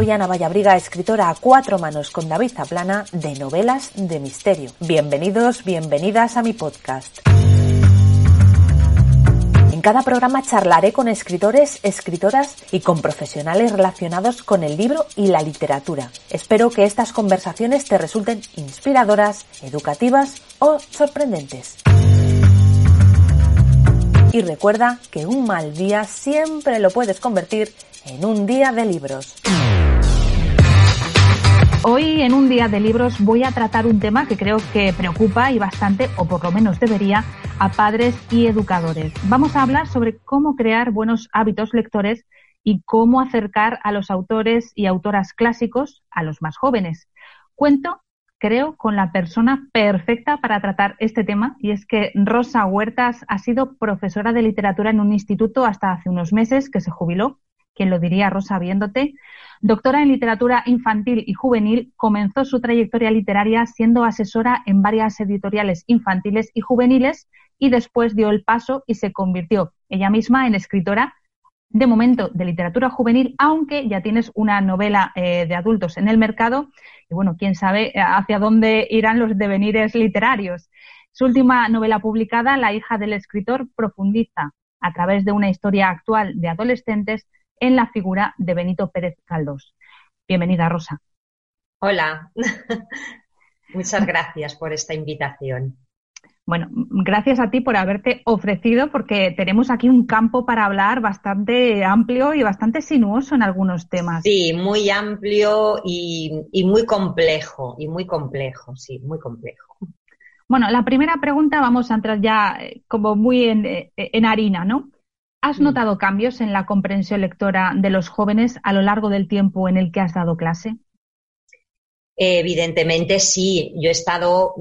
Soy Ana Vallabriga, escritora a cuatro manos con David Zaplana de novelas de misterio. Bienvenidos, bienvenidas a mi podcast. En cada programa charlaré con escritores, escritoras y con profesionales relacionados con el libro y la literatura. Espero que estas conversaciones te resulten inspiradoras, educativas o sorprendentes. Y recuerda que un mal día siempre lo puedes convertir en un día de libros. Hoy en un día de libros voy a tratar un tema que creo que preocupa y bastante, o por lo menos debería, a padres y educadores. Vamos a hablar sobre cómo crear buenos hábitos lectores y cómo acercar a los autores y autoras clásicos a los más jóvenes. Cuento, creo, con la persona perfecta para tratar este tema y es que Rosa Huertas ha sido profesora de literatura en un instituto hasta hace unos meses que se jubiló quien lo diría Rosa viéndote. Doctora en literatura infantil y juvenil, comenzó su trayectoria literaria siendo asesora en varias editoriales infantiles y juveniles y después dio el paso y se convirtió ella misma en escritora de momento de literatura juvenil, aunque ya tienes una novela eh, de adultos en el mercado y bueno, quién sabe eh, hacia dónde irán los devenires literarios. Su última novela publicada, La hija del escritor, profundiza a través de una historia actual de adolescentes en la figura de Benito Pérez Caldós. Bienvenida, Rosa. Hola, muchas gracias por esta invitación. Bueno, gracias a ti por haberte ofrecido, porque tenemos aquí un campo para hablar bastante amplio y bastante sinuoso en algunos temas. Sí, muy amplio y, muy complejo, y muy complejo, sí, muy complejo. Bueno, la primera pregunta vamos a entrar ya eh, como muy en, eh, en harina, ¿no? ¿Has mm. notado cambios en la comprensión lectora de los jóvenes a lo largo del tiempo en el que has dado clase? Evidentemente sí, yo he estado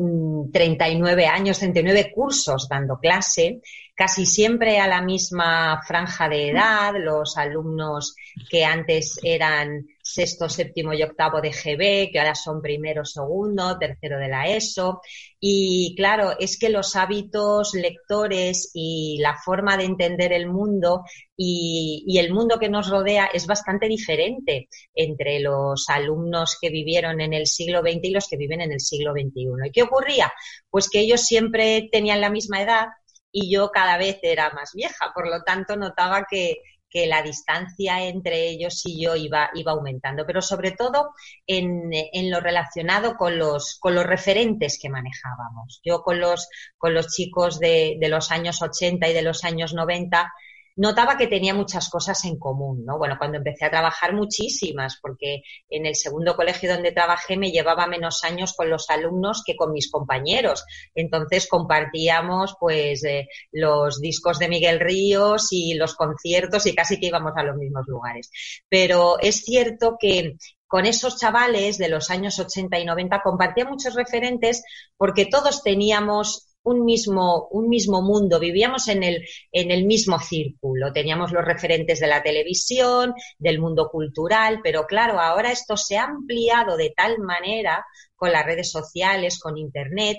39 mm, años, 39 cursos dando clase, casi siempre a la misma franja de edad, los alumnos que antes eran sexto, séptimo y octavo de GB, que ahora son primero, segundo, tercero de la ESO. Y claro, es que los hábitos lectores y la forma de entender el mundo y, el mundo que nos rodea es bastante diferente entre los alumnos que vivieron en el siglo XX y los que viven en el siglo XXI. ¿Y qué ocurría? Pues que ellos siempre tenían la misma edad y yo cada vez era más vieja, por lo tanto notaba que, que la distancia entre ellos y yo iba, iba aumentando, pero sobre todo en, en, lo relacionado con los, con los referentes que manejábamos. Yo con los, con los chicos de, de los años 80 y de los años 90 notaba que tenía muchas cosas en común, ¿no? Bueno, cuando empecé a trabajar muchísimas, porque en el segundo colegio donde trabajé me llevaba menos años con los alumnos que con mis compañeros. Entonces compartíamos pues eh, los discos de Miguel Ríos y los conciertos y casi que íbamos a los mismos lugares. Pero es cierto que con esos chavales de los años 80 y 90 compartía muchos referentes porque todos teníamos un mismo, un mismo mundo, vivíamos en el, en el mismo círculo, teníamos los referentes de la televisión, del mundo cultural, pero claro, ahora esto se ha ampliado de tal manera con las redes sociales, con Internet,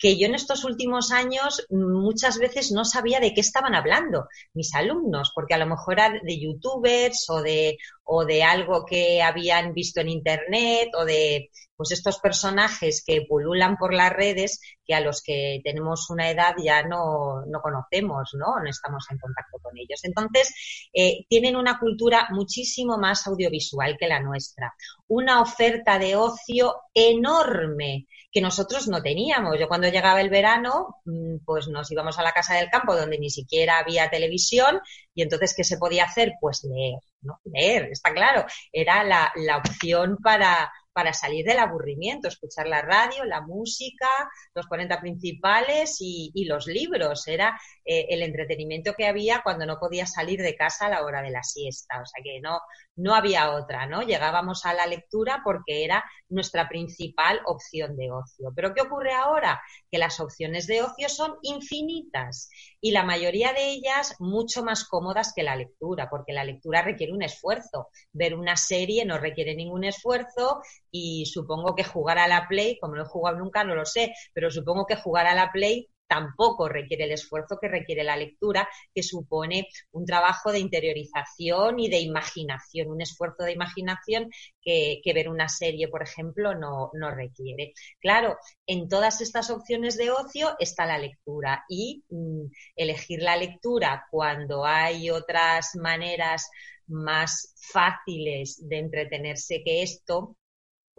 que yo en estos últimos años muchas veces no sabía de qué estaban hablando mis alumnos, porque a lo mejor era de youtubers o de, o de algo que habían visto en internet o de pues estos personajes que pululan por las redes que a los que tenemos una edad ya no, no conocemos, ¿no? No estamos en contacto con ellos. Entonces, eh, tienen una cultura muchísimo más audiovisual que la nuestra. Una oferta de ocio enorme que nosotros no teníamos. Yo cuando llegaba el verano, mm, pues nos íbamos a la casa del campo donde ni siquiera había televisión y entonces, ¿qué se podía hacer? Pues leer, ¿no? Leer, está claro. Era la, la opción para, para salir del aburrimiento, escuchar la radio, la música, los 40 principales y, los libros. Era eh, el entretenimiento que había cuando no podía salir de casa a la hora de la siesta. O sea que no, no había otra, ¿no? Llegábamos a la lectura porque era nuestra principal opción de ocio. Pero ¿qué ocurre ahora? Que las opciones de ocio son infinitas y la mayoría de ellas mucho más cómodas que la lectura, porque la lectura requiere un esfuerzo. Ver una serie no requiere ningún esfuerzo y supongo que jugar a la Play, como no he jugado nunca, no lo sé, pero supongo que jugar a la Play tampoco requiere el esfuerzo que requiere la lectura, que supone un trabajo de interiorización y de imaginación, un esfuerzo de imaginación que, ver una serie, por ejemplo, no, no, requiere. Claro, en todas estas opciones de ocio está la lectura y mm, elegir la lectura cuando hay otras maneras más fáciles de entretenerse que esto,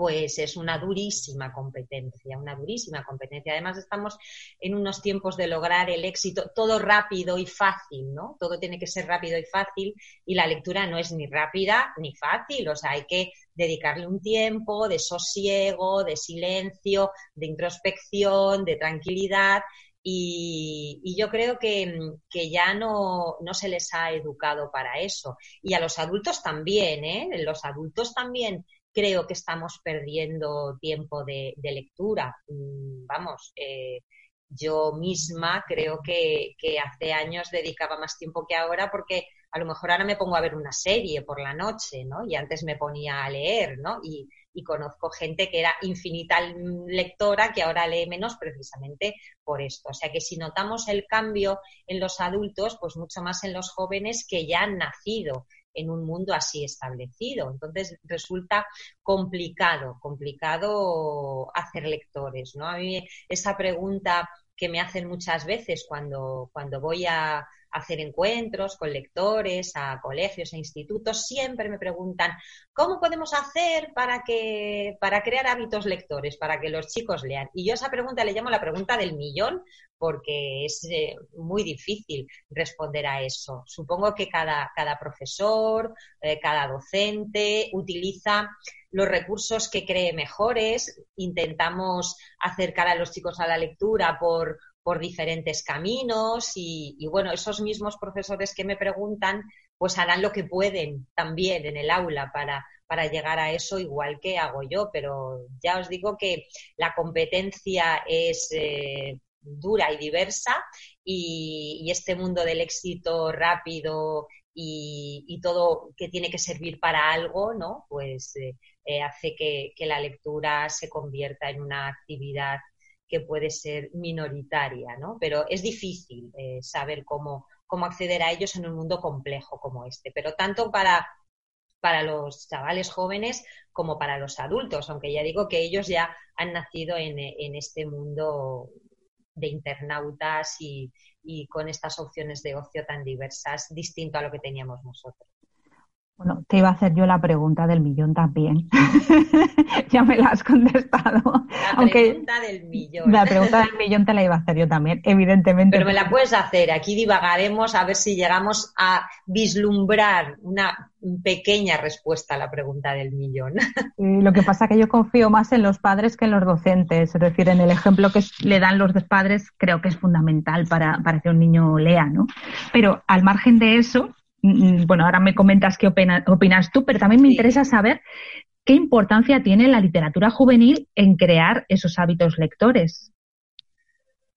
pues es una durísima competencia, una durísima competencia. Además, estamos en unos tiempos de lograr el éxito, todo rápido y fácil, ¿no? Todo tiene que ser rápido y fácil y la lectura no es ni rápida ni fácil, o sea, hay que dedicarle un tiempo de sosiego, de silencio, de introspección, de tranquilidad y, yo creo que, que ya no, no, se les ha educado para eso. Y a los adultos también, ¿eh? Los adultos también creo que estamos perdiendo tiempo de, lectura. Mm, vamos, eh, yo misma creo que, hace años dedicaba más tiempo que ahora porque a lo mejor ahora me pongo a ver una serie por la noche, ¿no? Y antes me ponía a leer, ¿no? Y, y conozco gente que era infinita lectora que ahora lee menos precisamente por esto. O sea que si notamos el cambio en los adultos, pues mucho más en los jóvenes que ya han nacido en un mundo así establecido. Entonces resulta complicado, complicado hacer lectores, ¿no? A mí esa pregunta que me hacen muchas veces cuando, cuando voy a hacer encuentros con lectores, a colegios e institutos, siempre me preguntan ¿cómo podemos hacer para que para crear hábitos lectores, para que los chicos lean? Y yo esa pregunta le llamo la pregunta del millón porque es eh, muy difícil responder a eso. Supongo que cada, cada profesor, eh, cada docente utiliza los recursos que cree mejores, intentamos acercar a los chicos a la lectura por, por diferentes caminos y, bueno, esos mismos profesores que me preguntan pues harán lo que pueden también en el aula para, para llegar a eso igual que hago yo, pero ya os digo que la competencia es eh, dura y diversa y, este mundo del éxito rápido y, todo que tiene que servir para algo, ¿no? Pues eh, eh, hace que, que la lectura se convierta en una actividad que puede ser minoritaria, ¿no? Pero es difícil eh, saber cómo, cómo acceder a ellos en un mundo complejo como este. Pero tanto para, para los chavales jóvenes como para los adultos, aunque ya digo que ellos ya han nacido en, en este mundo de internautas y, y con estas opciones de ocio tan diversas, distinto a lo que teníamos nosotros. Bueno, te iba a hacer yo la pregunta del millón también. ya me la has contestado. La pregunta del millón. La pregunta del millón te la iba a hacer yo también, evidentemente. Pero me la puedes hacer. Aquí divagaremos a ver si llegamos a vislumbrar una pequeña respuesta a la pregunta del millón. lo que pasa es que yo confío más en los padres que en los docentes. Es decir, en el ejemplo que le dan los padres creo que es fundamental para, para que un niño lea, ¿no? Pero al margen de eso, bueno, ahora me comentas qué opinas tú, pero también me interesa saber qué importancia tiene la literatura juvenil en crear esos hábitos lectores.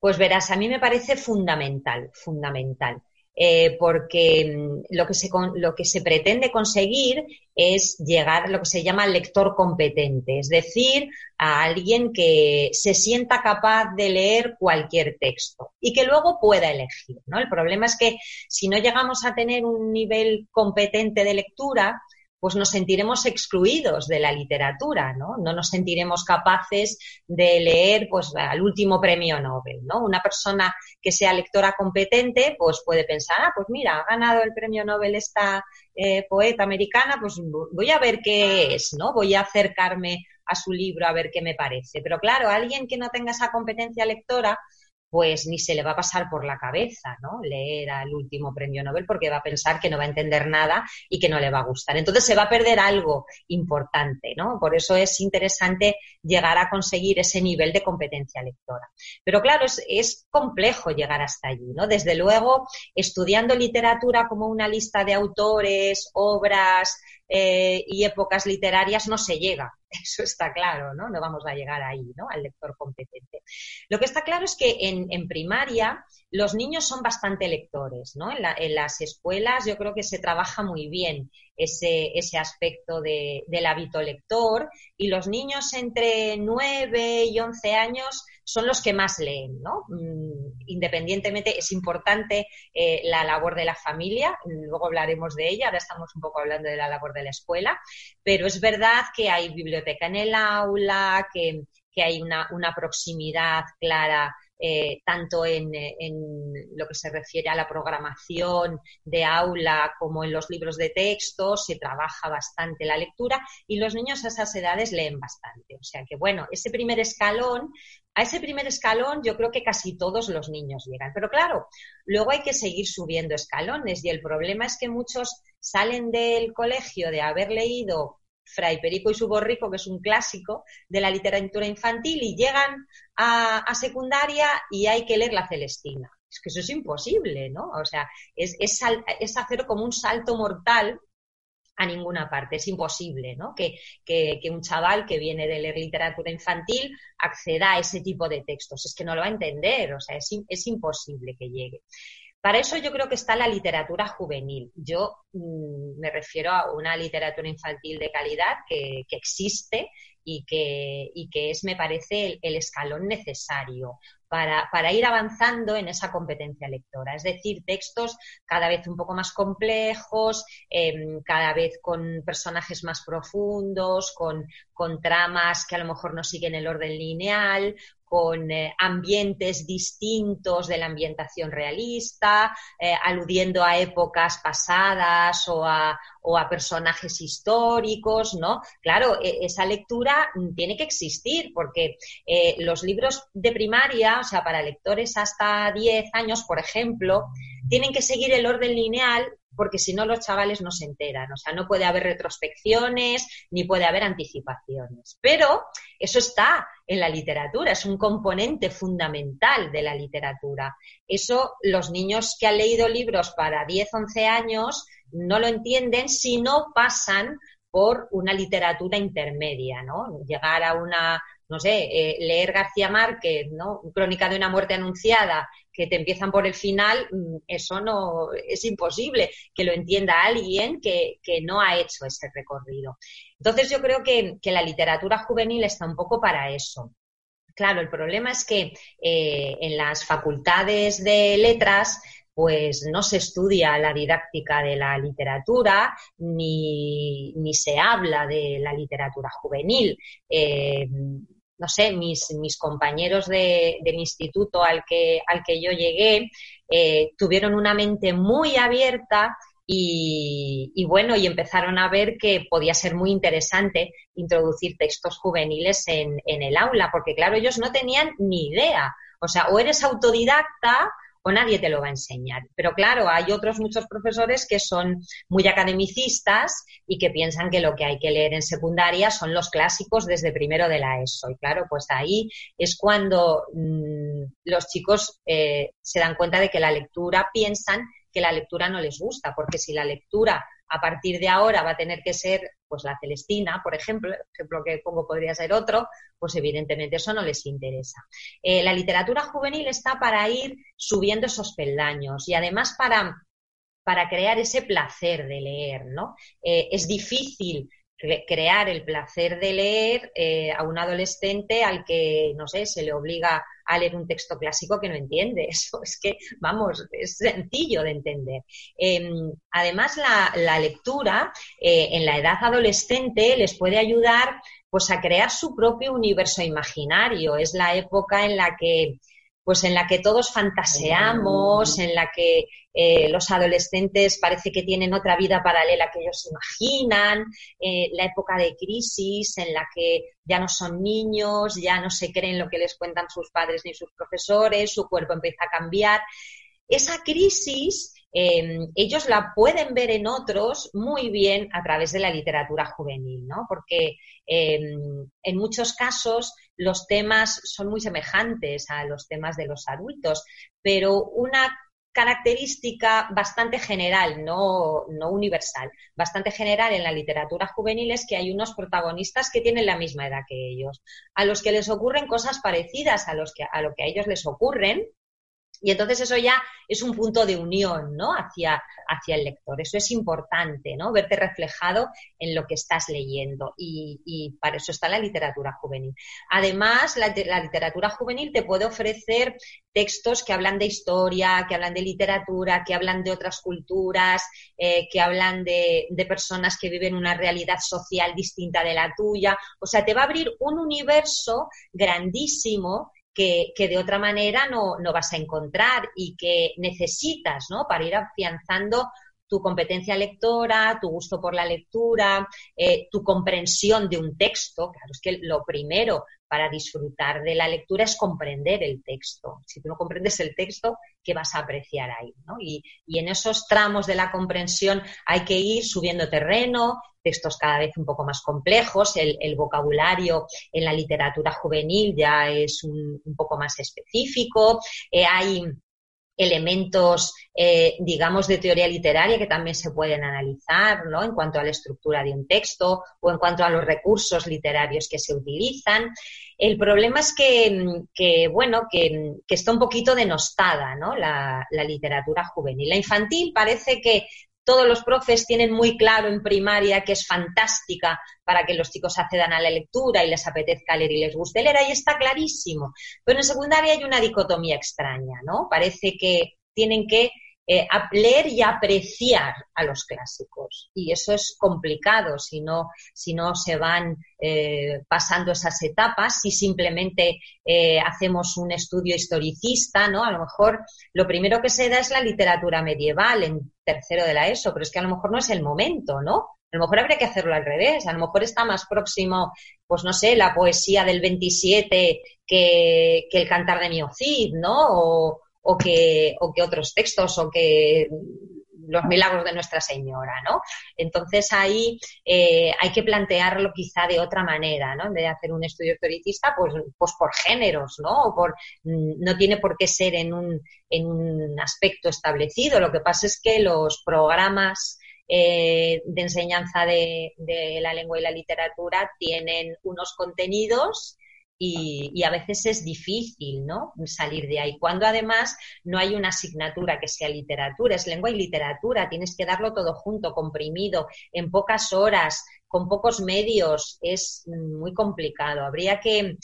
Pues verás, a mí me parece fundamental, fundamental. Eh, porque mm, lo que, se, lo que se pretende conseguir es llegar a lo que se llama lector competente, es decir, a alguien que se sienta capaz de leer cualquier texto y que luego pueda elegir. ¿no? El problema es que si no llegamos a tener un nivel competente de lectura, pues nos sentiremos excluidos de la literatura, ¿no? No nos sentiremos capaces de leer, pues, al último premio Nobel, ¿no? Una persona que sea lectora competente, pues puede pensar, ah, pues mira, ha ganado el premio Nobel esta eh, poeta americana, pues voy a ver qué es, ¿no? Voy a acercarme a su libro a ver qué me parece. Pero claro, alguien que no tenga esa competencia lectora, pues ni se le va a pasar por la cabeza, ¿no? Leer al último premio Nobel porque va a pensar que no va a entender nada y que no le va a gustar. Entonces se va a perder algo importante, ¿no? Por eso es interesante llegar a conseguir ese nivel de competencia lectora. Pero claro, es, complejo llegar hasta allí, ¿no? Desde luego, estudiando literatura como una lista de autores, obras, eh, y épocas literarias no se llega. Eso está claro, ¿no? No vamos a llegar ahí, ¿no? Al lector competente. Lo que está claro es que en, primaria los niños son bastante lectores, ¿no? En, las escuelas yo creo que se trabaja muy bien ese, ese aspecto del hábito lector y los niños entre 9 y 11 años son los que más leen, ¿no? Mm, independientemente, es importante eh, la labor de la familia, luego hablaremos de ella, ahora estamos un poco hablando de la labor de la escuela, pero es verdad que hay biblioteca en el aula, que, hay una, una proximidad clara eh, tanto en, lo que se refiere a la programación de aula como en los libros de texto, se trabaja bastante la lectura y los niños a esas edades leen bastante. O sea que, bueno, ese primer escalón, a ese primer escalón yo creo que casi todos los niños llegan. Pero claro, luego hay que seguir subiendo escalones y el problema es que muchos salen del colegio de haber leído Fray Perico y su borrico, que es un clásico de la literatura infantil, y llegan a, secundaria y hay que leer la Celestina. Es que eso es imposible, ¿no? O sea, es, es, hacer como un salto mortal a ninguna parte. Es imposible, ¿no? Que, un chaval que viene de leer literatura infantil acceda a ese tipo de textos. Es que no lo va a entender, o sea, es, es imposible que llegue. Para eso yo creo que está la literatura juvenil. Yo mm, me refiero a una literatura infantil de calidad que, existe y que, es, me parece, el escalón necesario para, ir avanzando en esa competencia lectora. Es decir, textos cada vez un poco más complejos, em, cada vez con personajes más profundos, con tramas que a lo mejor no siguen el orden lineal, con eh, ambientes distintos de la ambientación realista, eh, aludiendo a épocas pasadas o a, personajes históricos, ¿no? Claro, e, esa lectura tiene que existir porque eh, los libros de primaria, o sea, para lectores hasta 10 años, por ejemplo, tienen que seguir el orden lineal porque si no los chavales no se enteran. O sea, no puede haber retrospecciones ni puede haber anticipaciones. Pero eso está en la literatura, es un componente fundamental de la literatura. Eso los niños que han leído libros para 10, 11 años no lo entienden si no pasan por una literatura intermedia, ¿no? Llegar a una, no sé, eh, leer García Márquez, ¿no? Crónica de una muerte anunciada que te empiezan por el final, mm, eso no es imposible que lo entienda alguien que, no ha hecho ese recorrido. Entonces yo creo que, la literatura juvenil está un poco para eso. Claro, el problema es que eh, en las facultades de letras pues no se estudia la didáctica de la literatura ni, se habla de la literatura juvenil. Eh, no sé, mis, mis compañeros de, del instituto al que, al que yo llegué eh, tuvieron una mente muy abierta y, bueno, y empezaron a ver que podía ser muy interesante introducir textos juveniles en, en el aula, porque claro, ellos no tenían ni idea. O sea, o eres autodidacta o nadie te lo va a enseñar. Pero claro, hay otros muchos profesores que son muy academicistas y que piensan que lo que hay que leer en secundaria son los clásicos desde primero de la ESO. Y claro, pues ahí es cuando mm, los chicos eh, se dan cuenta de que la lectura piensan que la lectura no les gusta, porque si la lectura a partir de ahora va a tener que ser pues la Celestina, por ejemplo, ejemplo que pongo podría ser otro, pues evidentemente eso no les interesa. Eh, la literatura juvenil está para ir subiendo esos peldaños y además para, para crear ese placer de leer, ¿no? Eh, es difícil crear el placer de leer eh, a un adolescente al que, no sé, se le obliga a leer un texto clásico que no entiende. Eso es que, vamos, es sencillo de entender. Em, además, la, lectura eh, en la edad adolescente les puede ayudar pues a crear su propio universo imaginario. Es la época en la que pues en la que todos fantaseamos, en la que eh, los adolescentes parece que tienen otra vida paralela que ellos imaginan, eh, la época de crisis en la que ya no son niños, ya no se creen lo que les cuentan sus padres ni sus profesores, su cuerpo empieza a cambiar. Esa crisis Em, ellos la pueden ver en otros muy bien a través de la literatura juvenil, ¿no? Porque em, en muchos casos los temas son muy semejantes a los temas de los adultos, pero una característica bastante general, no, no, universal, bastante general en la literatura juvenil es que hay unos protagonistas que tienen la misma edad que ellos, a los que les ocurren cosas parecidas a, los que, a lo que a ellos les ocurren, Y entonces eso ya es un punto de unión, ¿no? Hacia, hacia el lector. Eso es importante, ¿no? Verte reflejado en lo que estás leyendo. Y, para eso está la literatura juvenil. Además, la, literatura juvenil te puede ofrecer textos que hablan de historia, que hablan de literatura, que hablan de otras culturas, eh, que hablan de, de personas que viven una realidad social distinta de la tuya. O sea, te va a abrir un universo grandísimo que, de otra manera no, no, vas a encontrar y que necesitas ¿no? para ir afianzando tu competencia lectora, tu gusto por la lectura, eh, tu comprensión de un texto. Claro, es que lo primero para disfrutar de la lectura es comprender el texto. Si tú no comprendes el texto, ¿qué vas a apreciar ahí? Y, en esos tramos de la comprensión hay que ir subiendo terreno, textos cada vez un poco más complejos, el, vocabulario en la literatura juvenil ya es un, poco más específico, eh, hay elementos, eh, digamos, de teoría literaria que también se pueden analizar, ¿no? En cuanto a la estructura de un texto o en cuanto a los recursos literarios que se utilizan. El problema es que, bueno, que, está un poquito denostada, ¿no? La, la literatura juvenil. La infantil parece que todos los profes tienen muy claro en primaria que es fantástica para que los chicos accedan a la lectura y les apetezca leer y les guste leer, ahí está clarísimo. Pero en secundaria hay una dicotomía extraña, ¿no? Parece que tienen que eh, leer y apreciar a los clásicos. Y eso es complicado si no, si no se van eh, pasando esas etapas, si simplemente eh, hacemos un estudio historicista, ¿no? A lo mejor lo primero que se da es la literatura medieval en tercero de la ESO, pero es que a lo mejor no es el momento, ¿no? A lo mejor habría que hacerlo al revés, a lo mejor está más próximo, pues no sé, la poesía del 27 que, que el cantar de Miocid, ¿no? O, o que, o que otros textos o que los milagros de Nuestra Señora, ¿no? Entonces ahí eh, hay que plantearlo quizá de otra manera, ¿no? En vez de hacer un estudio historicista, pues, pues por géneros, ¿no? Por, no tiene por qué ser en un, en un aspecto establecido. Lo que pasa es que los programas eh, de enseñanza de, de la lengua y la literatura tienen unos contenidos y, a veces es difícil ¿no? salir de ahí. Cuando además no hay una asignatura que sea literatura, es lengua y literatura, tienes que darlo todo junto, comprimido, en pocas horas, con pocos medios, es muy complicado. Habría que,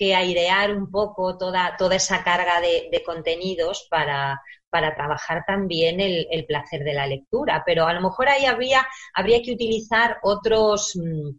airear un poco toda, toda esa carga de, contenidos para, para trabajar también el, el, placer de la lectura. Pero a lo mejor ahí habría, habría que utilizar otros, mm,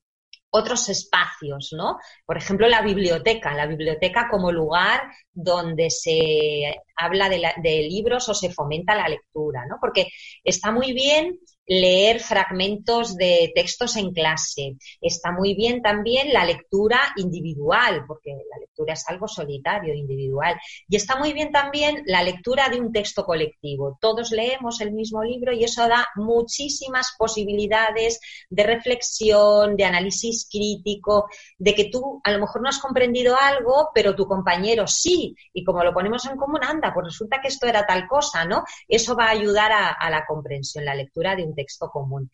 otros espacios, ¿no? Por ejemplo, la biblioteca, la biblioteca como lugar donde se habla de, de, libros o se fomenta la lectura, ¿no? Porque está muy bien leer fragmentos de textos en clase. Está muy bien también la lectura individual, porque la lectura es algo solitario, individual. Y está muy bien también la lectura de un texto colectivo. Todos leemos el mismo libro y eso da muchísimas posibilidades de reflexión, de análisis crítico, de que tú a lo mejor no has comprendido algo, pero tu compañero sí. Y como lo ponemos en común, anda, pues resulta que esto era tal cosa, ¿no? Eso va a ayudar a, a la comprensión, la lectura de un texto común.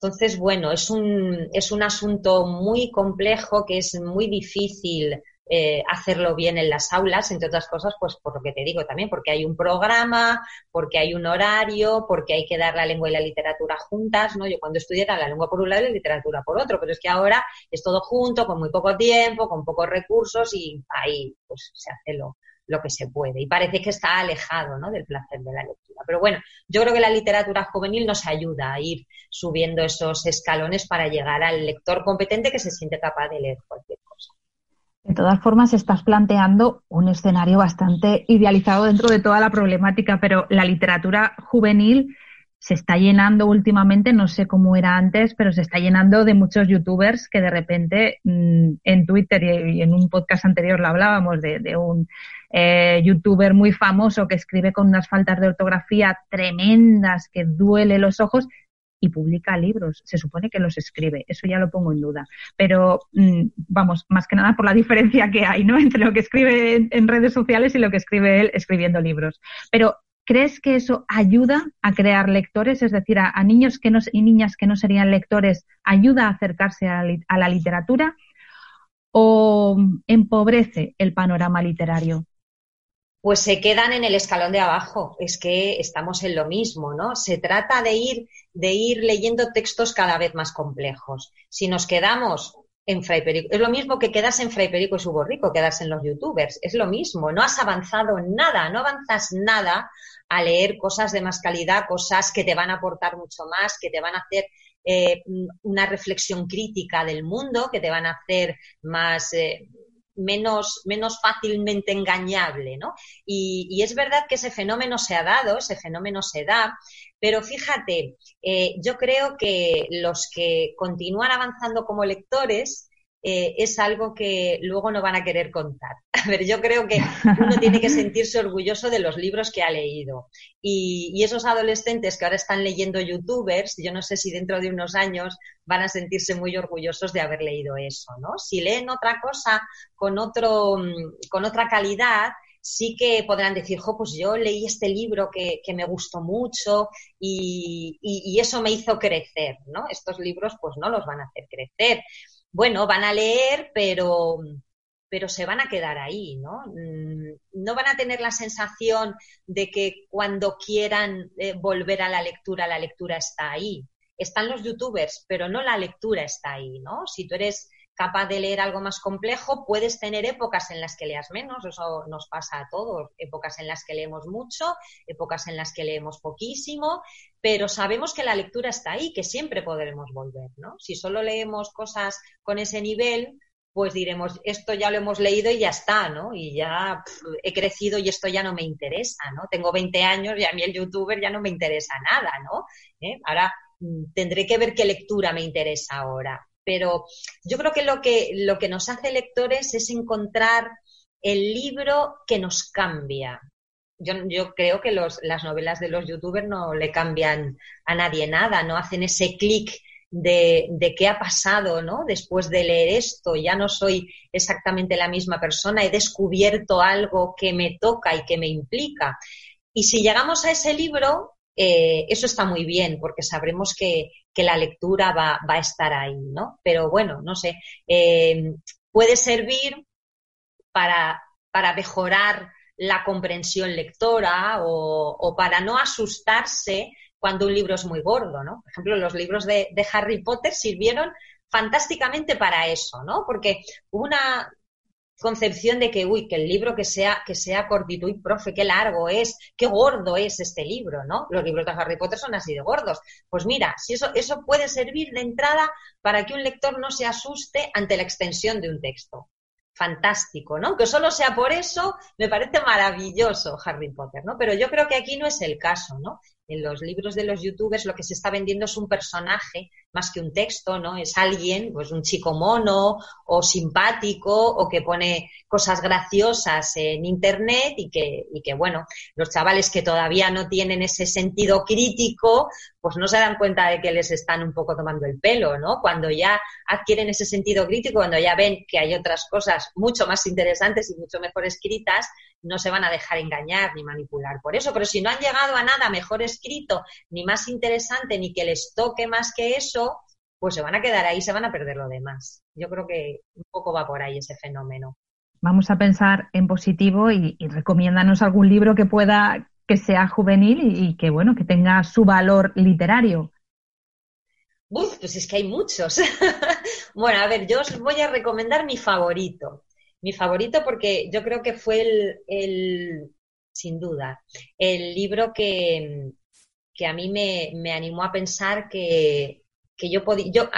Entonces, bueno, es un, es un asunto muy complejo que es muy difícil eh, hacerlo bien en las aulas, entre otras cosas, pues por lo que te digo también, porque hay un programa, porque hay un horario, porque hay que dar la lengua y la literatura juntas, ¿no? Yo cuando estudié era la lengua por un lado y la literatura por otro, pero es que ahora es todo junto, con muy poco tiempo, con pocos recursos y ahí pues se hace lo, lo que se puede. Y parece que está alejado ¿no? del placer de la lectura. Pero bueno, yo creo que la literatura juvenil nos ayuda a ir subiendo esos escalones para llegar al lector competente que se siente capaz de leer cualquier cosa. De todas formas, estás planteando un escenario bastante idealizado dentro de toda la problemática, pero la literatura juvenil se está llenando últimamente, no sé cómo era antes, pero se está llenando de muchos youtubers que de repente mm, en Twitter y, en un podcast anterior lo hablábamos de, un eh, youtuber muy famoso que escribe con unas faltas de ortografía tremendas que duele los ojos y publica libros. Se supone que los escribe, eso ya lo pongo en duda. Pero mm, vamos, más que nada por la diferencia que hay, ¿no? Entre lo que escribe en redes sociales y lo que escribe él escribiendo libros. Pero ¿Crees que eso ayuda a crear lectores? Es decir, a, niños que no, y niñas que no serían lectores, ¿ayuda a acercarse a, la literatura? ¿O empobrece el panorama literario? Pues se quedan en el escalón de abajo. Es que estamos en lo mismo, ¿no? Se trata de ir, de ir leyendo textos cada vez más complejos. Si nos quedamos en Fray Perico, es lo mismo que quedarse en Fray Perico y su borrico, quedarse en los youtubers, es lo mismo, no has avanzado nada, no avanzas nada a leer cosas de más calidad, cosas que te van a aportar mucho más, que te van a hacer eh, una reflexión crítica del mundo, que te van a hacer más, eh, menos, menos fácilmente engañable, ¿no? Y, es verdad que ese fenómeno se ha dado, ese fenómeno se da, pero fíjate, eh, yo creo que los que continúan avanzando como lectores eh, es algo que luego no van a querer contar. A ver, yo creo que uno tiene que sentirse orgulloso de los libros que ha leído. Y, esos adolescentes que ahora están leyendo youtubers, yo no sé si dentro de unos años van a sentirse muy orgullosos de haber leído eso, ¿no? Si leen otra cosa con, otro, con otra calidad, sí que podrán decir, jo, pues yo leí este libro que, me gustó mucho y, y, eso me hizo crecer, ¿no? Estos libros pues no los van a hacer crecer bueno, van a leer, pero, pero se van a quedar ahí, ¿no? Mm, no van a tener la sensación de que cuando quieran eh, volver a la lectura, la lectura está ahí. Están los youtubers, pero no la lectura está ahí, ¿no? Si tú eres capaz de leer algo más complejo, puedes tener épocas en las que leas menos, eso nos pasa a todos, épocas en las que leemos mucho, épocas en las que leemos poquísimo, pero sabemos que la lectura está ahí, que siempre podremos volver, ¿no? Si solo leemos cosas con ese nivel, pues diremos, esto ya lo hemos leído y ya está, ¿no? Y ya he crecido y esto ya no me interesa, ¿no? Tengo 20 años y a mí el youtuber ya no me interesa nada, ¿no? ¿Eh? Ahora mm, tendré que ver qué lectura me interesa ahora pero yo creo que lo que, lo que nos hace lectores es encontrar el libro que nos cambia. Yo, yo creo que los, las novelas de los youtubers no le cambian a nadie nada, no hacen ese clic de, de, qué ha pasado, ¿no? Después de leer esto, ya no soy exactamente la misma persona, he descubierto algo que me toca y que me implica. Y si llegamos a ese libro, eh, eso está muy bien, porque sabremos que, que la lectura va, va, a estar ahí, ¿no? Pero bueno, no sé, eh, puede servir para, para, mejorar la comprensión lectora o, para no asustarse cuando un libro es muy gordo, ¿no? Por ejemplo, los libros de, de Harry Potter sirvieron fantásticamente para eso, ¿no? Porque una, concepción de que, uy, que el libro que sea, que sea cortito, y profe, qué largo es, qué gordo es este libro, ¿no? Los libros de Harry Potter son así de gordos. Pues mira, si eso, eso puede servir de entrada para que un lector no se asuste ante la extensión de un texto. Fantástico, ¿no? Que solo sea por eso, me parece maravilloso Harry Potter, ¿no? Pero yo creo que aquí no es el caso, ¿no? En los libros de los youtubers lo que se está vendiendo es un personaje más que un texto, ¿no? Es alguien, pues un chico mono o simpático o que pone cosas graciosas en internet y que, y que, bueno, los chavales que todavía no tienen ese sentido crítico, pues no se dan cuenta de que les están un poco tomando el pelo, ¿no? Cuando ya adquieren ese sentido crítico, cuando ya ven que hay otras cosas mucho más interesantes y mucho mejor escritas, no se van a dejar engañar ni manipular por eso. Pero si no han llegado a nada mejor escrito, ni más interesante, ni que les toque más que eso, pues se van a quedar ahí, se van a perder lo demás. Yo creo que un poco va por ahí ese fenómeno. Vamos a pensar en positivo y, recomiéndanos algún libro que pueda, que sea juvenil y, que bueno, que tenga su valor literario. Uf, pues es que hay muchos. bueno, a ver, yo os voy a recomendar mi favorito. Mi favorito porque yo creo que fue el, el sin duda, el libro que, que a mí me, me animó a pensar que, que yo podía, yo,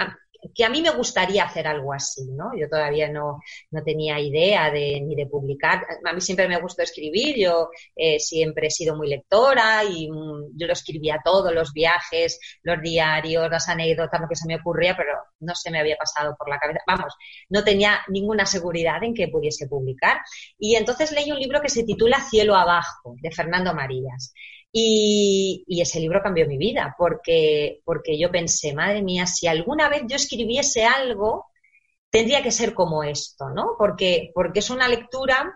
que a mí me gustaría hacer algo así, ¿no? Yo todavía no, no tenía idea de, ni de publicar. A mí siempre me gustó escribir, yo eh, siempre he sido muy lectora y mm, yo lo escribía todo, los viajes, los diarios, las anécdotas, lo que se me ocurría, pero no se me había pasado por la cabeza. Vamos, no tenía ninguna seguridad en que pudiese publicar. Y entonces leí un libro que se titula Cielo Abajo, de Fernando Marías. Y, ese libro cambió mi vida, porque, porque yo pensé, madre mía, si alguna vez yo escribiese algo, tendría que ser como esto, ¿no? Porque, porque es una lectura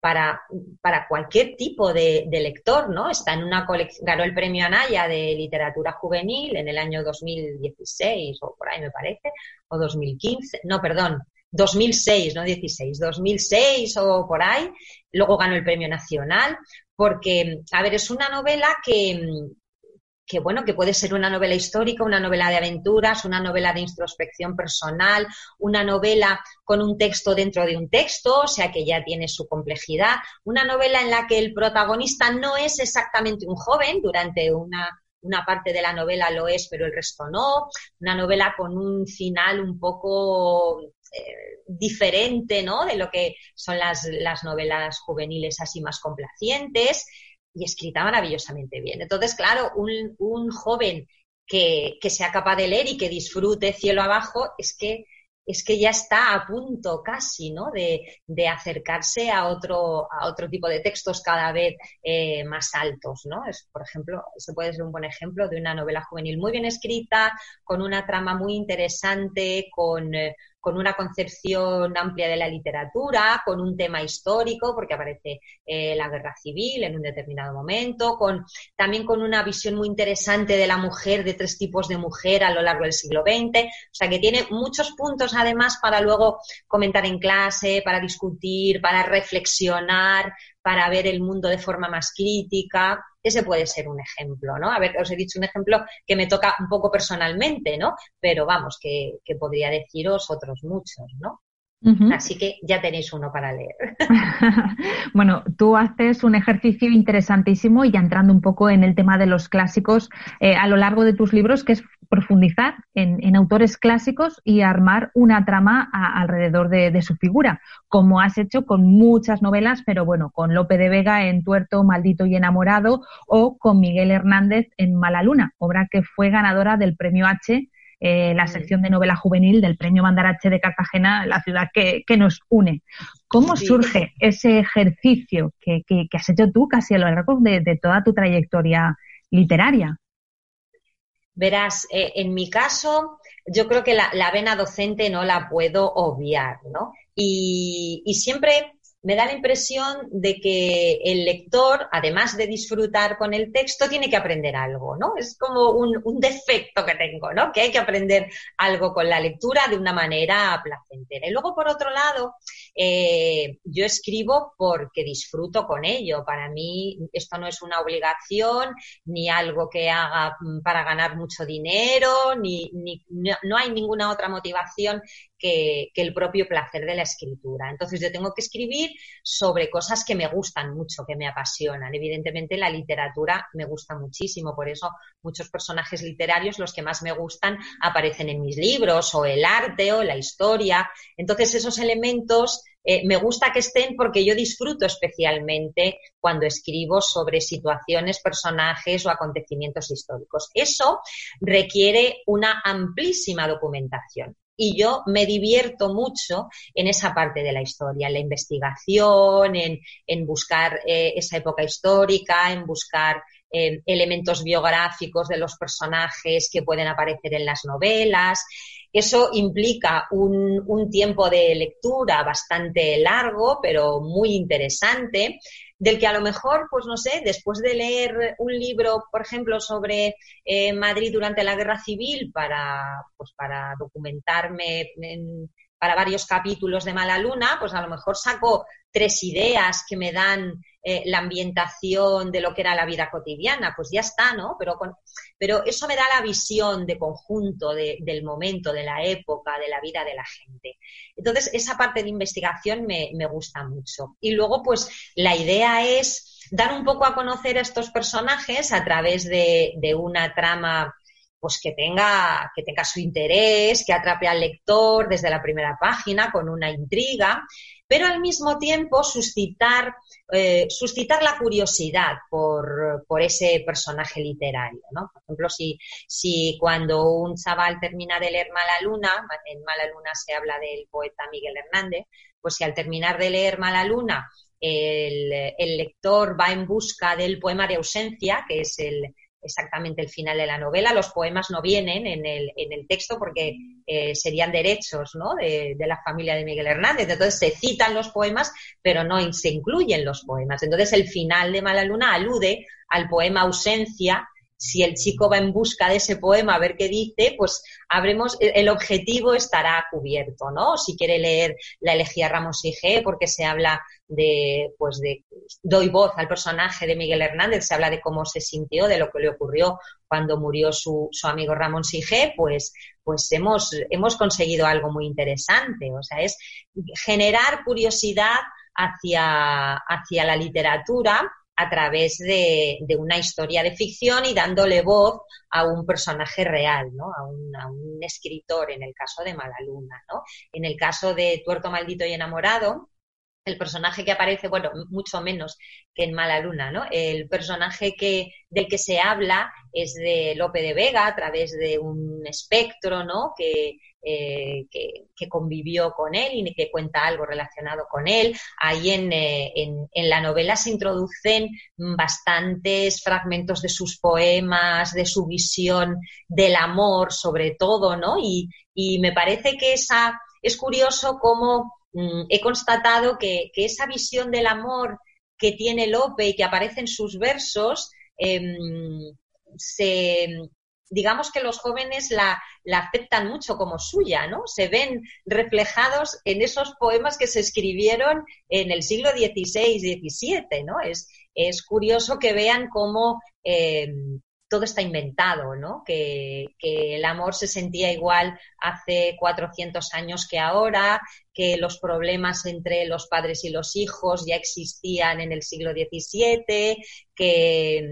para, para cualquier tipo de, lector, ¿no? Está en una colección, ganó el premio Anaya de literatura juvenil en el año 2016 o por ahí me parece, o 2015, no, perdón, 2006, no 16, 2006 o por ahí. Luego ganó el Premio Nacional porque, a ver, es una novela que, que bueno, que puede ser una novela histórica, una novela de aventuras, una novela de introspección personal, una novela con un texto dentro de un texto, o sea que ya tiene su complejidad, una novela en la que el protagonista no es exactamente un joven, durante una, una parte de la novela lo es, pero el resto no, una novela con un final un poco eh, diferente, ¿no? De lo que son las, las novelas juveniles así más complacientes y escrita maravillosamente bien. Entonces, claro, un, un joven que, que, sea capaz de leer y que disfrute cielo abajo, es que, es que ya está a punto casi, ¿no? De, de acercarse a otro, a otro tipo de textos cada vez eh, más altos, ¿no? Es, por ejemplo, eso puede ser un buen ejemplo de una novela juvenil muy bien escrita, con una trama muy interesante, con, eh, con una concepción amplia de la literatura, con un tema histórico, porque aparece eh, la guerra civil en un determinado momento, con, también con una visión muy interesante de la mujer, de tres tipos de mujer a lo largo del siglo XX. O sea, que tiene muchos puntos además para luego comentar en clase, para discutir, para reflexionar, para ver el mundo de forma más crítica. Ese puede ser un ejemplo, ¿no? A ver, os he dicho un ejemplo que me toca un poco personalmente, ¿no? Pero vamos, que, que podría deciros otros muchos, ¿no? Así que ya tenéis uno para leer. bueno, tú haces un ejercicio interesantísimo y ya entrando un poco en el tema de los clásicos eh, a lo largo de tus libros, que es profundizar en, autores clásicos y armar una trama alrededor de, su figura, como has hecho con muchas novelas, pero bueno, con Lope de Vega en Tuerto, Maldito y Enamorado o con Miguel Hernández en Mala Luna, obra que fue ganadora del premio H eh, la sección de novela juvenil del Premio Mandarache de Cartagena, la ciudad que, nos une. ¿Cómo surge ese ejercicio que, has hecho tú casi a lo largo de, toda tu trayectoria literaria? Verás, eh, en mi caso, yo creo que la, vena docente no la puedo obviar, ¿no? Y, y siempre me da la impresión de que el lector, además de disfrutar con el texto, tiene que aprender algo, ¿no? Es como un, defecto que tengo, ¿no? Que hay que aprender algo con la lectura de una manera placentera. Y luego, por otro lado, eh, yo escribo porque disfruto con ello. Para mí esto no es una obligación, ni algo que haga para ganar mucho dinero, ni, no hay ninguna otra motivación que, el propio placer de la escritura. Entonces yo tengo que escribir sobre cosas que me gustan mucho, que me apasionan. Evidentemente la literatura me gusta muchísimo, por eso muchos personajes literarios, los que más me gustan, aparecen en mis libros, o el arte, o la historia. Entonces esos elementos eh, me gusta que estén porque yo disfruto especialmente cuando escribo sobre situaciones, personajes o acontecimientos históricos. Eso requiere una amplísima documentación y yo me divierto mucho en esa parte de la historia, en la investigación, en, buscar eh, esa época histórica, en buscar eh, elementos biográficos de los personajes que pueden aparecer en las novelas. Eso implica un, un tiempo de lectura bastante largo, pero muy interesante del que a lo mejor, pues no sé, después de leer un libro, por ejemplo, sobre eh, Madrid durante la Guerra Civil para, pues para documentarme para varios capítulos de Mala Luna, pues a lo mejor saco tres ideas que me dan eh, la ambientación de lo que era la vida cotidiana, pues ya está, ¿no? Pero, pero eso me da la visión de conjunto del momento, de la época, de la vida de la gente. Entonces, esa parte de investigación me, gusta mucho. Y luego, pues, la idea es dar un poco a conocer a estos personajes a través de una trama pues que tenga, que tenga su interés, que atrape al lector desde la primera página con una intriga pero al mismo tiempo suscitar, eh, suscitar la curiosidad por, por, ese personaje literario. ¿no? Por ejemplo, si, si cuando un chaval termina de leer Mala Luna, en Mala Luna se habla del poeta Miguel Hernández, pues si al terminar de leer Mala Luna el, el lector va en busca del poema de ausencia, que es el, exactamente el final de la novela. Los poemas no vienen en el, en el texto porque eh, serían derechos ¿no? de, la familia de Miguel Hernández. Entonces se citan los poemas, pero no se incluyen los poemas. Entonces el final de Mala Luna alude al poema Ausencia si el chico va en busca de ese poema a ver qué dice, pues habremos, el objetivo estará cubierto, ¿no? Si quiere leer la elegía Ramos y G, porque se habla de, pues de, doy voz al personaje de Miguel Hernández, se habla de cómo se sintió, de lo que le ocurrió cuando murió su, su amigo Ramón Sige, pues, pues hemos, hemos conseguido algo muy interesante. O sea, es generar curiosidad hacia, hacia la literatura a través de, una historia de ficción y dándole voz a un personaje real, ¿no? A un, a un escritor, en el caso de Malaluna, ¿no? En el caso de Tuerto Maldito y Enamorado, el personaje que aparece, bueno, mucho menos que en Mala Luna, ¿no? El personaje que, del que se habla es de Lope de Vega a través de un espectro, ¿no? Que, eh, que, convivió con él y que cuenta algo relacionado con él. Ahí en, eh, en, en, la novela se introducen bastantes fragmentos de sus poemas, de su visión del amor, sobre todo, ¿no? Y, y me parece que esa, es curioso cómo Mm, he constatado que, esa visión del amor que tiene Lope y que aparece en sus versos, em, digamos que los jóvenes la, aceptan mucho como suya, ¿no? Se ven reflejados en esos poemas que se escribieron en el siglo XVI, XVII, ¿no? Es, es curioso que vean cómo em, todo está inventado, ¿no? Que, el amor se sentía igual hace 400 años que ahora, que los problemas entre los padres y los hijos ya existían en el siglo XVII, que,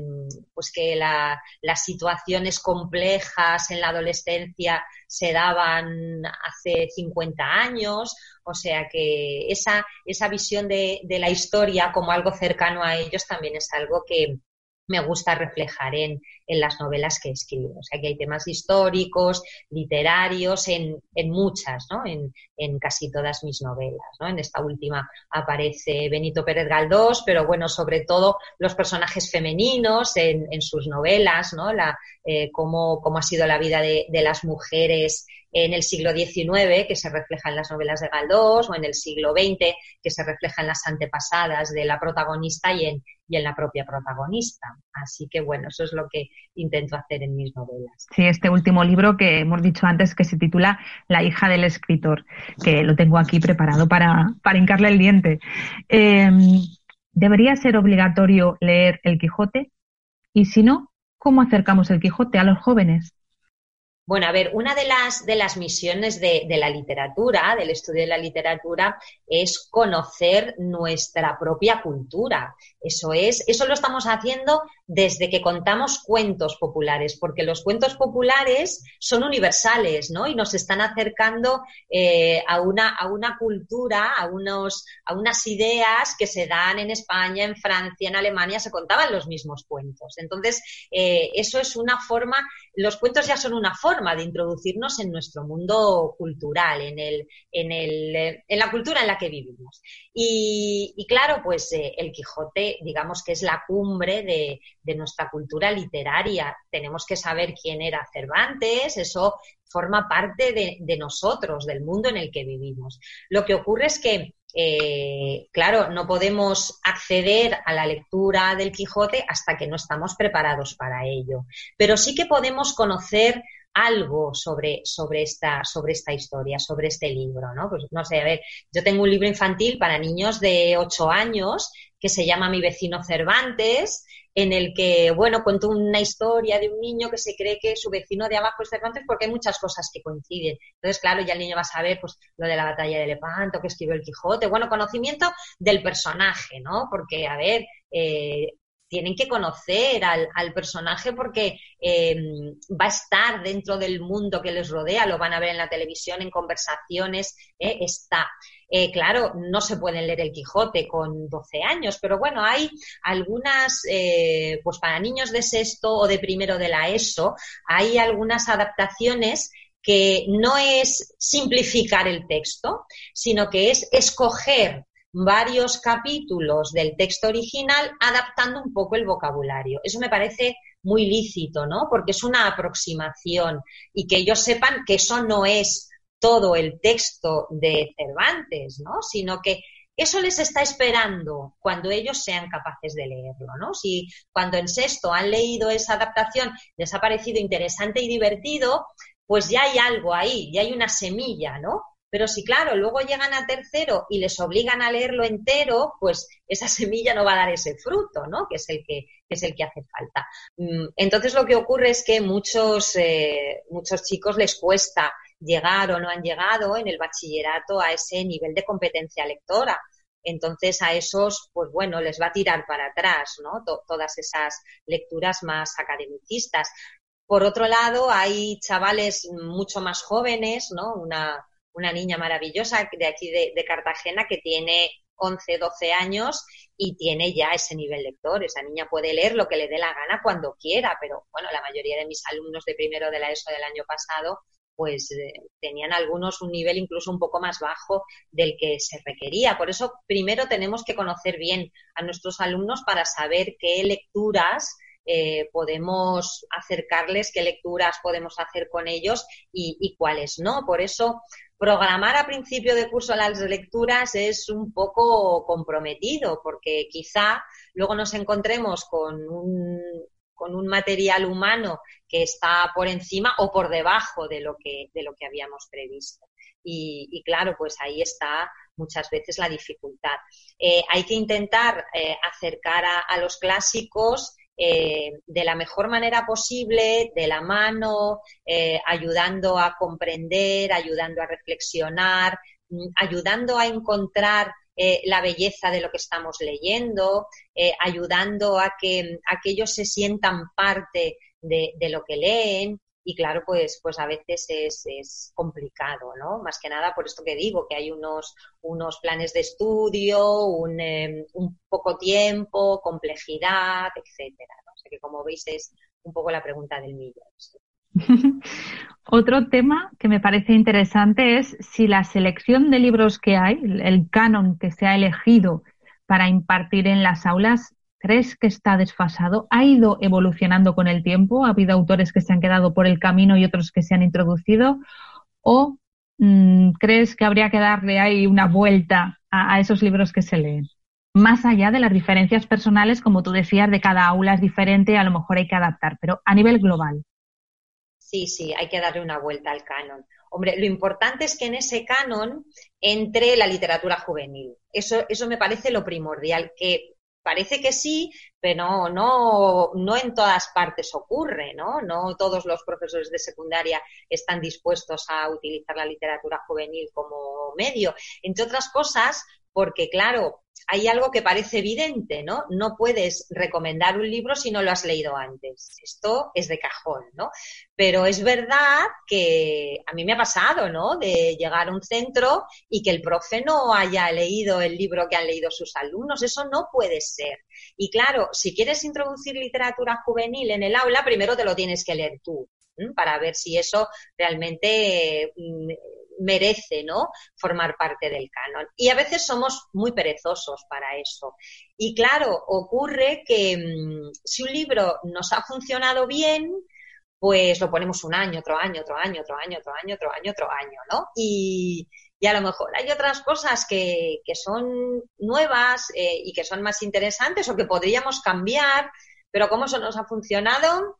pues que las situaciones complejas en la adolescencia se daban hace 50 años, o sea que esa, esa visión de la historia como algo cercano a ellos también es algo que, me gusta reflejar en, en, las novelas que escribo. O sea, que hay temas históricos, literarios, en, en muchas, ¿no? En, en, casi todas mis novelas, ¿no? En esta última aparece Benito Pérez Galdós, pero bueno, sobre todo los personajes femeninos en, sus novelas, ¿no? La, eh, cómo, cómo, ha sido la vida de, de las mujeres en el siglo XIX, que se refleja en las novelas de Galdós, o en el siglo XX, que se refleja en las antepasadas de la protagonista y en, y en la propia protagonista. Así que bueno, eso es lo que intento hacer en mis novelas. Sí, este último libro que hemos dicho antes que se titula La hija del escritor, que lo tengo aquí preparado para, para hincarle el diente. Em, ¿Debería ser obligatorio leer El Quijote? Y si no, ¿cómo acercamos el Quijote a los jóvenes? Bueno, a ver, una de las, de las misiones de, de, la literatura, del estudio de la literatura, es conocer nuestra propia cultura. Eso es, eso lo estamos haciendo desde que contamos cuentos populares, porque los cuentos populares son universales, ¿no? Y nos están acercando eh, a, una, a una cultura, a, unos, a unas ideas que se dan en España, en Francia, en Alemania, se contaban los mismos cuentos. Entonces, eh, eso es una forma, los cuentos ya son una forma de introducirnos en nuestro mundo cultural, en, el, en, el, en la cultura en la que vivimos. Y, claro, pues eh, el Quijote digamos que es la cumbre de, nuestra cultura literaria. Tenemos que saber quién era Cervantes, eso forma parte de, nosotros, del mundo en el que vivimos. Lo que ocurre es que eh, claro, no podemos acceder a la lectura del Quijote hasta que no estamos preparados para ello. Pero sí que podemos conocer algo sobre, sobre, esta, sobre esta historia, sobre este libro, ¿no? Pues no sé, a ver, yo tengo un libro infantil para niños de 8 años que se llama Mi vecino Cervantes, en el que, bueno, cuento una historia de un niño que se cree que su vecino de abajo es Cervantes porque hay muchas cosas que coinciden. Entonces, claro, ya el niño va a saber, pues, lo de la batalla de Lepanto, que escribió el Quijote, bueno, conocimiento del personaje, ¿no? Porque, a ver, eh, tienen que conocer al, personaje porque eh, va a estar dentro del mundo que les rodea, lo van a ver en la televisión, en conversaciones, eh, está. Eh, claro, no se pueden leer el Quijote con 12 años, pero bueno, hay algunas, pues para niños de sexto o de primero de la ESO, hay algunas adaptaciones que no es simplificar el texto, sino que es escoger varios capítulos del texto original adaptando un poco el vocabulario. Eso me parece muy lícito, ¿no? Porque es una aproximación y que ellos sepan que eso no es todo el texto de Cervantes, ¿no? Sino que eso les está esperando cuando ellos sean capaces de leerlo, ¿no? Si cuando en sexto han leído esa adaptación les ha parecido interesante y divertido, pues ya hay algo ahí, ya hay una semilla, ¿no? Pero si, claro, luego llegan a tercero y les obligan a leerlo entero, pues esa semilla no va a dar ese fruto, ¿no? Que es el que, es el que hace falta. Mm, entonces lo que ocurre es que muchos, eh, muchos chicos les cuesta llegar o no han llegado en el bachillerato a ese nivel de competencia lectora. Entonces a esos, pues bueno, les va a tirar para atrás, ¿no? todas esas lecturas más academicistas. Por otro lado, hay chavales mucho más jóvenes, ¿no? Una, una niña maravillosa de aquí de, Cartagena que tiene 11, 12 años y tiene ya ese nivel lector. Esa niña puede leer lo que le dé la gana cuando quiera, pero bueno, la mayoría de mis alumnos de primero de la ESO del año pasado pues eh, tenían algunos un nivel incluso un poco más bajo del que se requería. Por eso primero tenemos que conocer bien a nuestros alumnos para saber qué lecturas eh, podemos acercarles, qué lecturas podemos hacer con ellos y, cuáles no. Por eso, programar a principio de curso las lecturas es un poco comprometido, porque quizá luego nos encontremos con un, con un material humano que está por encima o por debajo de lo que, de lo que habíamos previsto. Y, claro, pues ahí está muchas veces la dificultad. Eh, hay que intentar eh, acercar a, los clásicos eh, de la mejor manera posible, de la mano, eh, ayudando a comprender, ayudando a reflexionar, mm, ayudando a encontrar eh, la belleza de lo que estamos leyendo, ayudando a que aquellos se sientan parte de, lo que leen. Y claro, pues, pues a veces es, complicado, ¿no? Más que nada por esto que digo, que hay unos, unos planes de estudio, un, un poco tiempo, complejidad, etcétera que como veis es un poco la pregunta del millón. Otro tema que me parece interesante es si la selección de libros que hay, el canon que se ha elegido para impartir en las aulas, ¿crees que está desfasado? ¿Ha ido evolucionando con el tiempo? ¿Ha habido autores que se han quedado por el camino y otros que se han introducido? ¿O mm, crees que habría que darle ahí una vuelta a esos libros que se leen? más allá de las diferencias personales, como tú decías, de cada aula es diferente, a lo mejor hay que adaptar, pero a nivel global. Sí, sí, hay que darle una vuelta al canon. Hombre, lo importante es que en ese canon entre la literatura juvenil. Eso, eso me parece lo primordial, que parece que sí, pero no, no en todas partes ocurre, ¿no? No todos los profesores de secundaria están dispuestos a utilizar la literatura juvenil como medio. Entre otras cosas, porque claro, hay algo que parece evidente, ¿no? No puedes recomendar un libro si no lo has leído antes. Esto es de cajón, ¿no? Pero es verdad que a mí me ha pasado, ¿no? De llegar a un centro y que el profe no haya leído el libro que han leído sus alumnos. Eso no puede ser. Y claro, si quieres introducir literatura juvenil en el aula, primero te lo tienes que leer tú para ver si eso realmente mm, merece, ¿no? Formar parte del canon. Y a veces somos muy perezosos para eso. Y claro, ocurre que mm, si un libro nos ha funcionado bien, pues lo ponemos un año, otro año, otro año, otro año, otro año, otro año, otro año, ¿no? Y, a lo mejor hay otras cosas que, son nuevas eh, y que son más interesantes o que podríamos cambiar, pero como eso nos ha funcionado,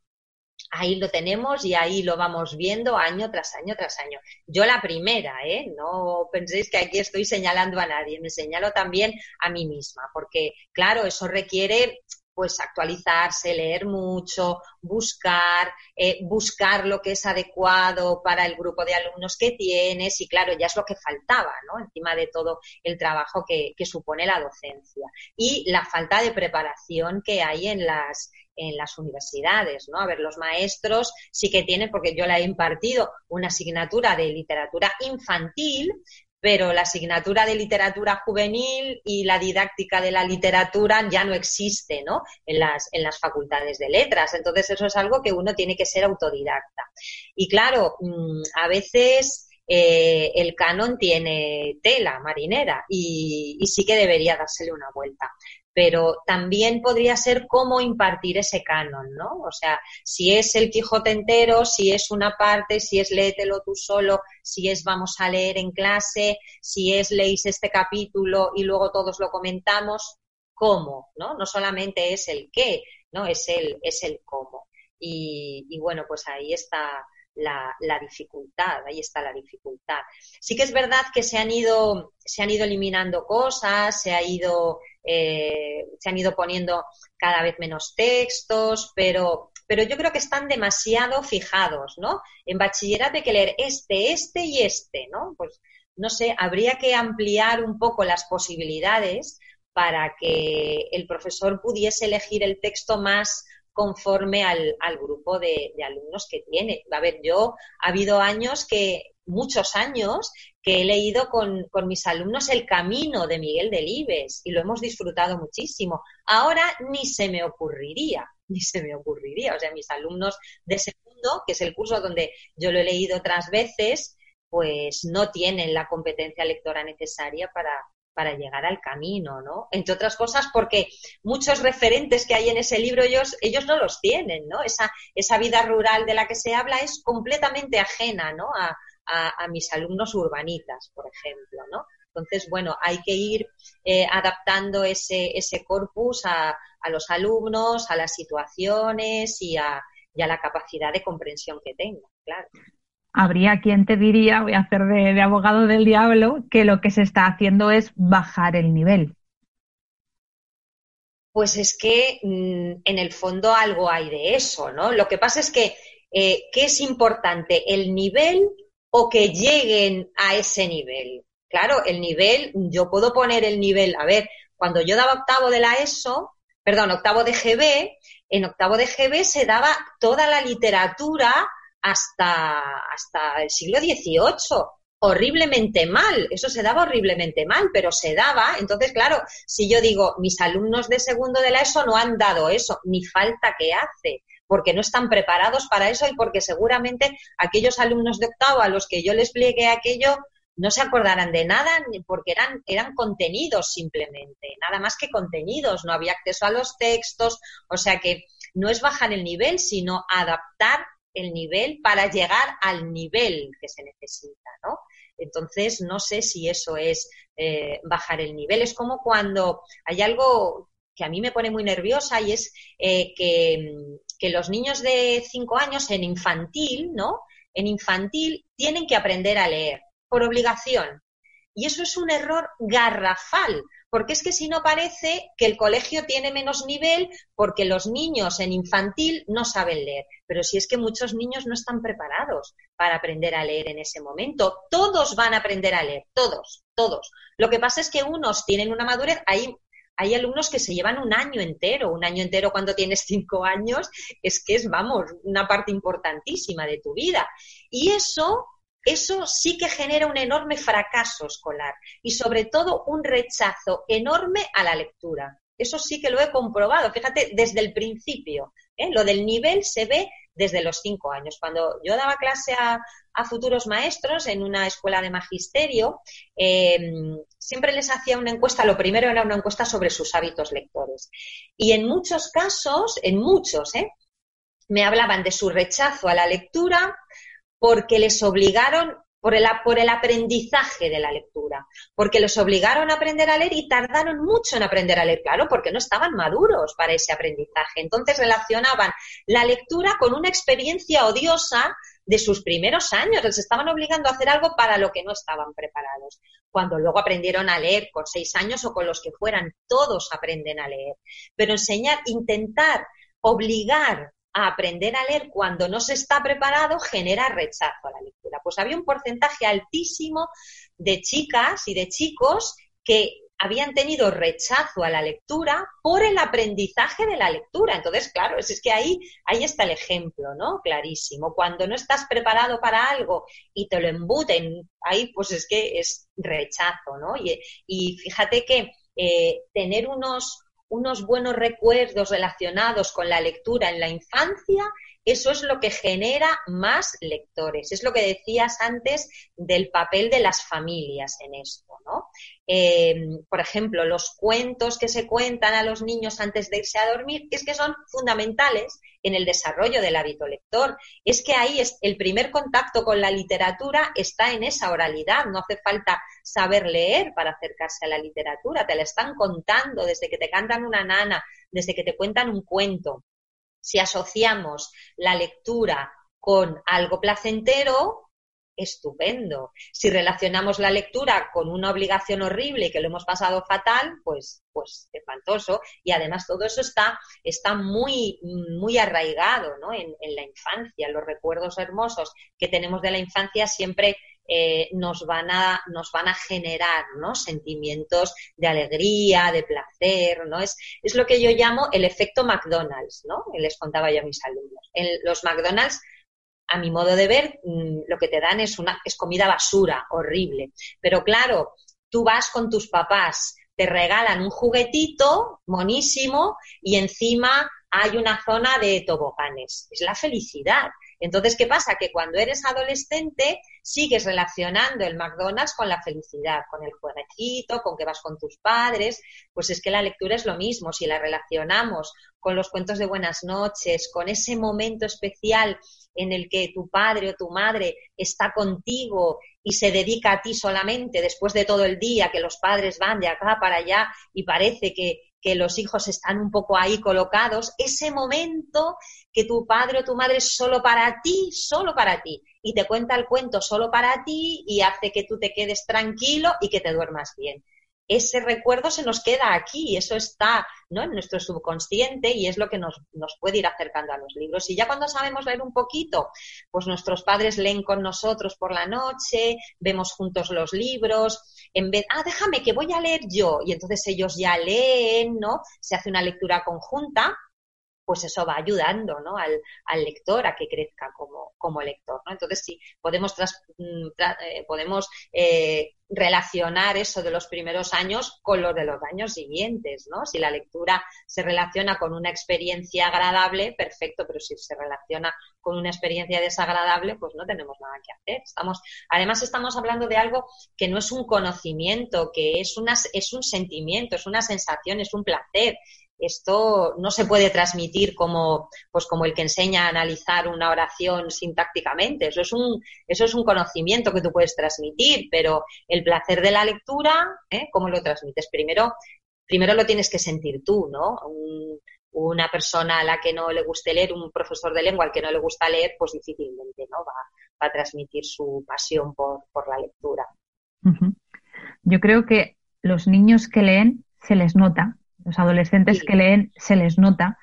ahí lo tenemos y ahí lo vamos viendo año tras año tras año. Yo la primera, ¿eh? No penséis que aquí estoy señalando a nadie, me señalo también a mí misma, porque claro, eso requiere pues actualizarse, leer mucho, buscar, eh, buscar lo que es adecuado para el grupo de alumnos que tienes y claro, ya es lo que faltaba, ¿no? Encima de todo el trabajo que, que supone la docencia y la falta de preparación que hay en las, en las universidades, ¿no? A ver, los maestros sí que tienen, porque yo la he impartido, una asignatura de literatura infantil, pero la asignatura de literatura juvenil y la didáctica de la literatura ya no existe, ¿no? En las, en las facultades de letras. Entonces, eso es algo que uno tiene que ser autodidacta. Y claro, mm, a veces eh, el canon tiene tela marinera y, y, sí que debería dársele una vuelta. Pero también podría ser cómo impartir ese canon, ¿no? O sea, si es el Quijote entero, si es una parte, si es léetelo tú solo, si es vamos a leer en clase, si es leéis este capítulo y luego todos lo comentamos, cómo, ¿no? No solamente es el qué, ¿no? Es el, es el cómo. Y, y bueno, pues ahí está, la, dificultad, ahí está la dificultad. Sí que es verdad que se han ido, se han ido eliminando cosas, se, ha ido, eh, se han ido poniendo cada vez menos textos, pero, pero yo creo que están demasiado fijados, ¿no? En bachillerato hay que leer este, este y este, ¿no? Pues no sé, habría que ampliar un poco las posibilidades para que el profesor pudiese elegir el texto más conforme al, grupo de, alumnos que tiene. A ver, yo ha habido años que, muchos años, que he leído con, mis alumnos El Camino de Miguel Delibes y lo hemos disfrutado muchísimo. Ahora ni se me ocurriría, ni se me ocurriría. O sea, mis alumnos de segundo, que es el curso donde yo lo he leído otras veces, pues no tienen la competencia lectora necesaria para, para llegar al camino, ¿no? Entre otras cosas porque muchos referentes que hay en ese libro ellos, ellos no los tienen, ¿no? Esa, esa vida rural de la que se habla es completamente ajena, ¿no? A, mis alumnos urbanitas, por ejemplo, ¿no? Entonces, bueno, hay que ir eh, adaptando ese, ese corpus a, a, los alumnos, a las situaciones y a, y a la capacidad de comprensión que tengan, claro habría quien te diría, voy a hacer de, abogado del diablo, que lo que se está haciendo es bajar el nivel. Pues es que mm, en el fondo algo hay de eso, ¿no? Lo que pasa es que, eh, ¿qué es importante? ¿El nivel o que lleguen a ese nivel? Claro, el nivel, yo puedo poner el nivel, a ver, cuando yo daba octavo de la ESO, perdón, octavo de GB, en octavo de GB se daba toda la literatura hasta, hasta el siglo XVIII horriblemente mal, eso se daba horriblemente mal, pero se daba, entonces claro, si yo digo, mis alumnos de segundo de la ESO no han dado eso, ni falta que hace, porque no están preparados para eso y porque seguramente aquellos alumnos de octavo a los que yo les expliqué aquello no se acordarán de nada porque eran, eran contenidos simplemente, nada más que contenidos, no había acceso a los textos, o sea que no es bajar el nivel, sino adaptar el nivel para llegar al nivel que se necesita, ¿no? Entonces, no sé si eso es eh, bajar el nivel. Es como cuando hay algo que a mí me pone muy nerviosa y es eh, que, que, los niños de cinco años en infantil, ¿no? En infantil tienen que aprender a leer por obligación. Y eso es un error garrafal, porque es que si no parece que el colegio tiene menos nivel porque los niños en infantil no saben leer. Pero si es que muchos niños no están preparados para aprender a leer en ese momento. Todos van a aprender a leer, todos, todos. Lo que pasa es que unos tienen una madurez, hay, hay alumnos que se llevan un año entero, un año entero cuando tienes cinco años, es que es, vamos, una parte importantísima de tu vida. Y eso eso sí que genera un enorme fracaso escolar y sobre todo un rechazo enorme a la lectura. Eso sí que lo he comprobado, fíjate, desde el principio. ¿eh? Lo del nivel se ve desde los cinco años. Cuando yo daba clase a, futuros maestros en una escuela de magisterio, em, siempre les hacía una encuesta, lo primero era una encuesta sobre sus hábitos lectores. Y en muchos casos, en muchos, ¿eh? me hablaban de su rechazo a la lectura, porque les obligaron por el, por el aprendizaje de la lectura, porque los obligaron a aprender a leer y tardaron mucho en aprender a leer, claro, porque no estaban maduros para ese aprendizaje. Entonces relacionaban la lectura con una experiencia odiosa de sus primeros años, les estaban obligando a hacer algo para lo que no estaban preparados. Cuando luego aprendieron a leer con seis años o con los que fueran, todos aprenden a leer. Pero enseñar, intentar obligar a aprender a leer cuando no se está preparado genera rechazo a la lectura. Pues había un porcentaje altísimo de chicas y de chicos que habían tenido rechazo a la lectura por el aprendizaje de la lectura. Entonces, claro, es, que ahí, ahí está el ejemplo, ¿no? Clarísimo. Cuando no estás preparado para algo y te lo embuten, ahí pues es que es rechazo, ¿no? Y, fíjate que eh, tener unos, unos buenos recuerdos relacionados con la lectura en la infancia eso es lo que genera más lectores. Es lo que decías antes del papel de las familias en esto, ¿no? Eh, por ejemplo, los cuentos que se cuentan a los niños antes de irse a dormir es que son fundamentales en el desarrollo del hábito lector. Es que ahí es, el primer contacto con la literatura está en esa oralidad. No hace falta saber leer para acercarse a la literatura. Te la están contando desde que te cantan una nana, desde que te cuentan un cuento. Si asociamos la lectura con algo placentero, estupendo. Si relacionamos la lectura con una obligación horrible que lo hemos pasado fatal, pues, pues espantoso. Y además todo eso está, está muy, muy arraigado ¿no? en la infancia. Los recuerdos hermosos que tenemos de la infancia siempre eh, nos, van a, nos van a generar ¿no? sentimientos de alegría, de placer, ¿no? Es, es lo que yo llamo el efecto McDonald's, ¿no? Les contaba yo a mis alumnos. En los McDonald's a mi modo de ver, mm, lo que te dan es una es comida basura, horrible. Pero claro, tú vas con tus papás, te regalan un juguetito monísimo y encima hay una zona de toboganes. Es la felicidad. Entonces, ¿qué pasa? Que cuando eres adolescente sigues relacionando el McDonald's con la felicidad, con el jueguecito, con que vas con tus padres. Pues es que la lectura es lo mismo. Si la relacionamos con los cuentos de buenas noches, con ese momento especial en el que tu padre o tu madre está contigo y se dedica a ti solamente después de todo el día, que los padres van de acá para allá y parece que, que los hijos están un poco ahí colocados, ese momento que tu padre o tu madre es solo para ti, solo para ti, y te cuenta el cuento solo para ti y hace que tú te quedes tranquilo y que te duermas bien ese recuerdo se nos queda aquí, eso está ¿no? en nuestro subconsciente y es lo que nos, nos, puede ir acercando a los libros. Y ya cuando sabemos leer un poquito, pues nuestros padres leen con nosotros por la noche, vemos juntos los libros, en vez, ah, déjame que voy a leer yo, y entonces ellos ya leen, ¿no? Se hace una lectura conjunta pues eso va ayudando ¿no? al, al, lector a que crezca como, como lector. ¿no? Entonces, sí, podemos, tras, mm, eh, podemos eh, relacionar eso de los primeros años con lo de los años siguientes. ¿no? Si la lectura se relaciona con una experiencia agradable, perfecto, pero si se relaciona con una experiencia desagradable, pues no tenemos nada que hacer. Estamos, además, estamos hablando de algo que no es un conocimiento, que es, una, es un sentimiento, es una sensación, es un placer esto no se puede transmitir como, pues como el que enseña a analizar una oración sintácticamente. Eso es un, eso es un conocimiento que tú puedes transmitir, pero el placer de la lectura, ¿eh? ¿cómo lo transmites? Primero, primero lo tienes que sentir tú, ¿no? Un, una persona a la que no le guste leer, un profesor de lengua al que no le gusta leer, pues difícilmente ¿no? va, va a transmitir su pasión por, por la lectura. Yo creo que los niños que leen se les nota los adolescentes sí. que leen se les nota.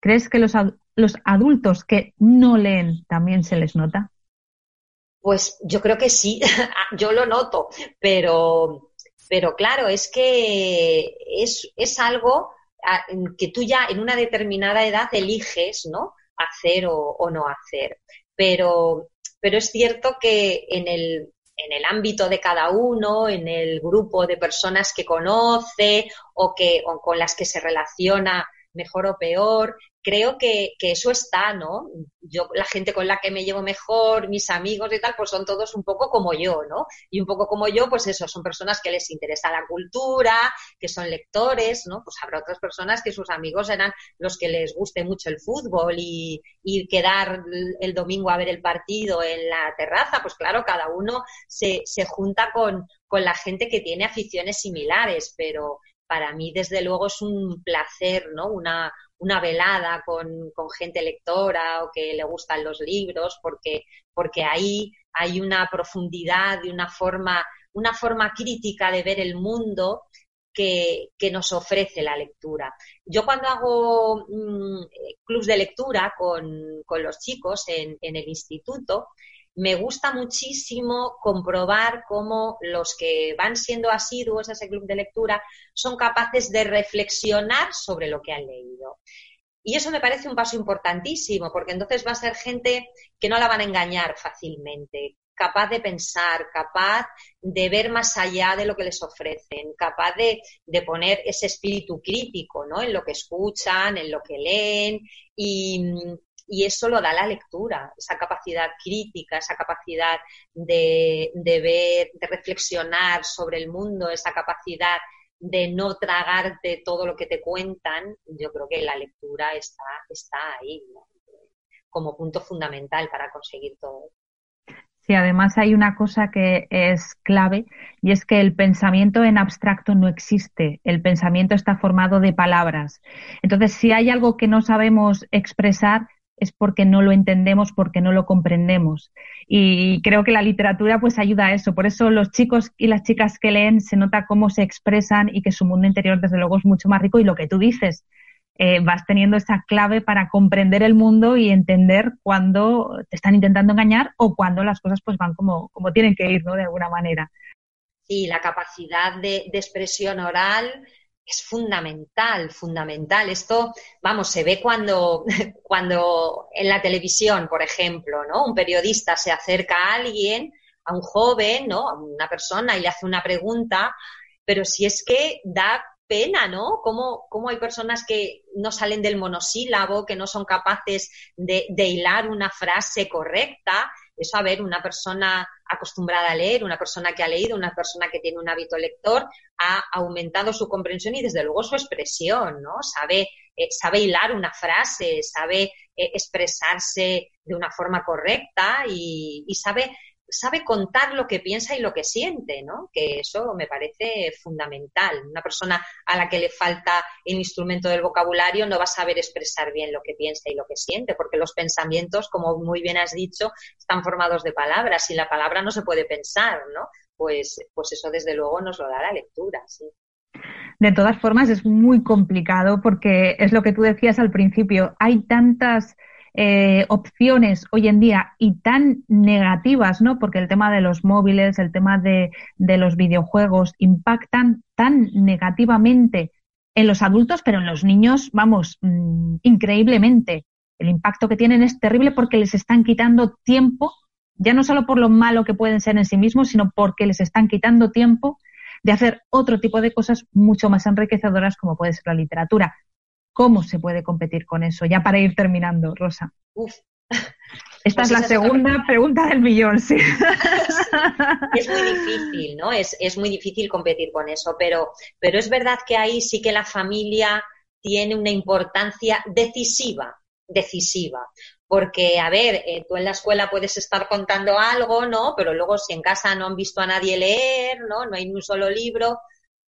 ¿Crees que los, los adultos que no leen también se les nota? Pues yo creo que sí, yo lo noto, pero, pero claro, es que es, es algo que tú ya en una determinada edad eliges, ¿no? Hacer o, o no hacer. Pero, pero es cierto que en el, en el ámbito de cada uno, en el grupo de personas que conoce o, que, con las que se relaciona mejor o peor, creo que, que, eso está, ¿no? Yo, la gente con la que me llevo mejor, mis amigos y tal, pues son todos un poco como yo, ¿no? Y un poco como yo, pues eso, son personas que les interesa la cultura, que son lectores, ¿no? Pues habrá otras personas que sus amigos eran los que les guste mucho el fútbol y, y quedar el domingo a ver el partido en la terraza, pues claro, cada uno se, se junta con, con la gente que tiene aficiones similares, pero para mí, desde luego, es un placer, ¿no? Una, una velada con, con, gente lectora o que le gustan los libros, porque, porque ahí hay una profundidad y una forma, una forma crítica de ver el mundo que, que nos ofrece la lectura. Yo cuando hago mmm, clubs de lectura con, con los chicos en, en el instituto, me gusta muchísimo comprobar cómo los que van siendo asiduos a ese club de lectura son capaces de reflexionar sobre lo que han leído. Y eso me parece un paso importantísimo, porque entonces va a ser gente que no la van a engañar fácilmente, capaz de pensar, capaz de ver más allá de lo que les ofrecen, capaz de, de, poner ese espíritu crítico ¿no? en lo que escuchan, en lo que leen y, y eso lo da la lectura, esa capacidad crítica, esa capacidad de, de ver, de reflexionar sobre el mundo, esa capacidad de no tragarte todo lo que te cuentan, yo creo que la lectura está, está ahí como punto fundamental para conseguir todo. Sí, además hay una cosa que es clave y es que el pensamiento en abstracto no existe. El pensamiento está formado de palabras. Entonces, si hay algo que no sabemos expresar, es porque no lo entendemos, porque no lo comprendemos. Y creo que la literatura pues ayuda a eso. Por eso los chicos y las chicas que leen se nota cómo se expresan y que su mundo interior desde luego es mucho más rico y lo que tú dices, eh, vas teniendo esa clave para comprender el mundo y entender cuándo te están intentando engañar o cuando las cosas pues van como, como tienen que ir, ¿no? De alguna manera. Sí, la capacidad de, de expresión oral es fundamental, fundamental. Esto, vamos, se ve cuando, cuando en la televisión, por ejemplo, ¿no? Un periodista se acerca a alguien, a un joven, ¿no? A una persona y le hace una pregunta, pero si es que da pena, ¿no? Cómo, cómo hay personas que no salen del monosílabo, que no son capaces de, de hilar una frase correcta eso, a ver, una persona acostumbrada a leer, una persona que ha leído, una persona que tiene un hábito lector, ha aumentado su comprensión y desde luego su expresión, ¿no? Sabe, eh, sabe hilar una frase, sabe eh, expresarse de una forma correcta y, y sabe sabe contar lo que piensa y lo que siente, ¿no? Que eso me parece fundamental. Una persona a la que le falta el instrumento del vocabulario no va a saber expresar bien lo que piensa y lo que siente, porque los pensamientos, como muy bien has dicho, están formados de palabras y la palabra no se puede pensar, ¿no? Pues, pues eso desde luego nos lo da la lectura, sí. De todas formas, es muy complicado porque es lo que tú decías al principio. Hay tantas eh, opciones hoy en día y tan negativas, ¿no? Porque el tema de los móviles, el tema de, de los videojuegos impactan tan negativamente en los adultos, pero en los niños, vamos, mm, increíblemente. El impacto que tienen es terrible porque les están quitando tiempo, ya no solo por lo malo que pueden ser en sí mismos, sino porque les están quitando tiempo de hacer otro tipo de cosas mucho más enriquecedoras como puede ser la literatura. ¿Cómo se puede competir con eso? Ya para ir terminando, Rosa. Uf. Esta es la segunda pregunta del millón, sí. Es muy difícil, ¿no? Es, es, muy difícil competir con eso, pero, pero es verdad que ahí sí que la familia tiene una importancia decisiva, decisiva. Porque, a ver, eh, tú en la escuela puedes estar contando algo, ¿no? Pero luego si en casa no han visto a nadie leer, ¿no? No hay ni un solo libro,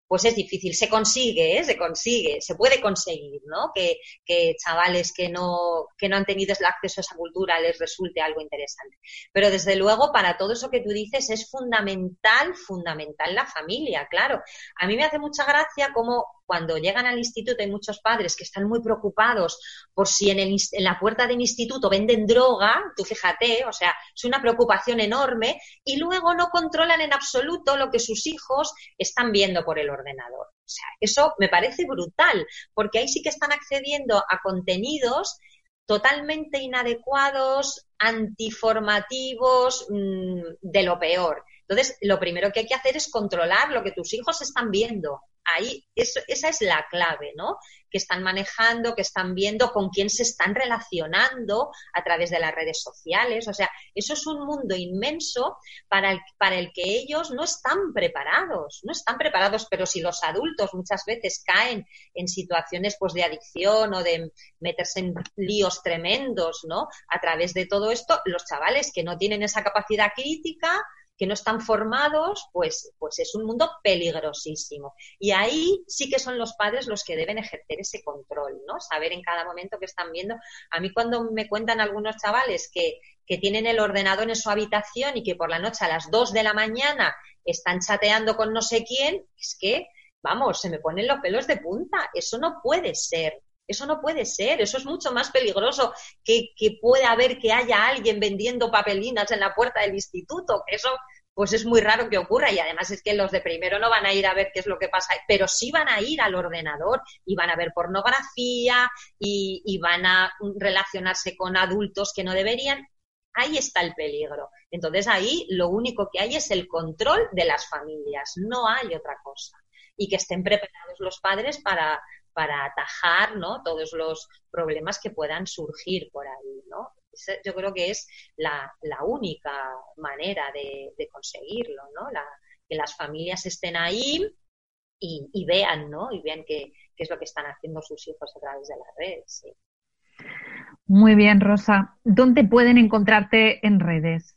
pues es difícil. Se consigue, ¿eh? se consigue, se puede conseguir, ¿no? Que, que, chavales que no, que no han tenido el acceso a esa cultura les resulte algo interesante. Pero desde luego, para todo eso que tú dices, es fundamental, fundamental la familia, claro. A mí me hace mucha gracia cómo cuando llegan al instituto hay muchos padres que están muy preocupados por si en, el, la puerta del instituto venden droga, tú fíjate, o sea, es una preocupación enorme y luego no controlan en absoluto lo que sus hijos están viendo por el ordenador. O sea, eso me parece brutal, porque ahí sí que están accediendo a contenidos totalmente inadecuados, antiformativos, mmm, de lo peor. Entonces, lo primero que hay que hacer es controlar lo que tus hijos están viendo ahí eso, esa es la clave, ¿no? Que están manejando, que están viendo con quién se están relacionando a través de las redes sociales. O sea, eso es un mundo inmenso para el, para el que ellos no están preparados, no están preparados, pero si los adultos muchas veces caen en situaciones pues de adicción o de meterse en líos tremendos, ¿no? A través de todo esto, los chavales que no tienen esa capacidad crítica, que no están formados, pues, pues es un mundo peligrosísimo. Y ahí sí que son los padres los que deben ejercer ese control, ¿no? Saber en cada momento que están viendo. A mí cuando me cuentan algunos chavales que, que tienen el ordenador en su habitación y que por la noche a las 2 de la mañana están chateando con no sé quién, es que, vamos, se me ponen los pelos de punta. Eso no puede ser. Eso no puede ser, eso es mucho más peligroso que, que pueda haber que haya alguien vendiendo papelinas en la puerta del instituto. Eso, pues es muy raro que ocurra y además es que los de primero no van a ir a ver qué es lo que pasa, pero sí van a ir al ordenador y van a ver pornografía y, y van a relacionarse con adultos que no deberían. Ahí está el peligro. Entonces ahí lo único que hay es el control de las familias, no hay otra cosa. Y que estén preparados los padres para, para atajar ¿no? todos los problemas que puedan surgir por ahí. yo creo que es la, única manera de, conseguirlo, ¿no? que las familias estén ahí y, vean, ¿no? Y vean qué, es lo que están haciendo sus hijos a través de las redes. Muy bien, Rosa. ¿Dónde pueden encontrarte en redes?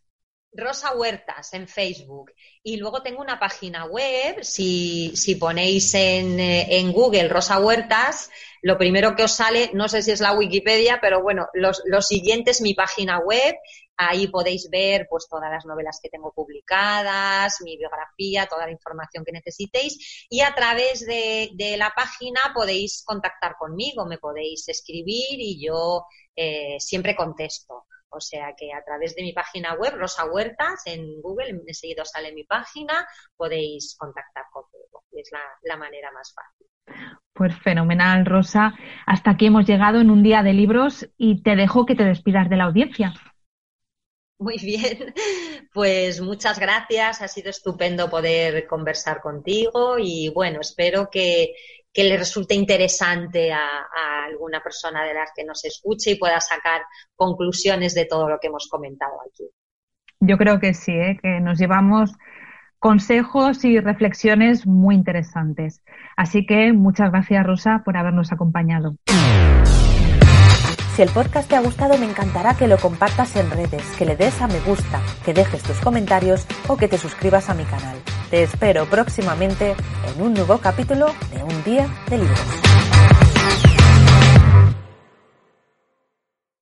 Rosa Huertas en Facebook. Y luego tengo una página web, si, si ponéis en, eh, en, Google Rosa Huertas, lo primero que os sale, no sé si es la Wikipedia, pero bueno, los, lo siguiente es mi página web. Ahí podéis ver pues todas las novelas que tengo publicadas, mi biografía, toda la información que necesitéis. Y a través de, de la página podéis contactar conmigo, me podéis escribir y yo eh, siempre contesto. O sea que a través de mi página web, Rosa Huertas, en Google, enseguida sale mi página, podéis contactar conmigo. Es la, la manera más fácil. Pues fenomenal, Rosa. Hasta aquí hemos llegado en un día de libros y te dejo que te despidas de la audiencia. Muy bien, pues muchas gracias, ha sido estupendo poder conversar contigo y bueno, espero que, que le resulte interesante a, alguna persona de las que nos escuche y pueda sacar conclusiones de todo lo que hemos comentado aquí. Yo creo que sí, ¿eh? que nos llevamos consejos y reflexiones muy interesantes. Así que muchas gracias, Rosa, por habernos acompañado. Si el podcast te ha gustado, me encantará que lo compartas en redes, que le des a me gusta, que dejes tus comentarios o que te suscribas a mi canal. Te espero próximamente en un nuevo capítulo de Un Día de Libros.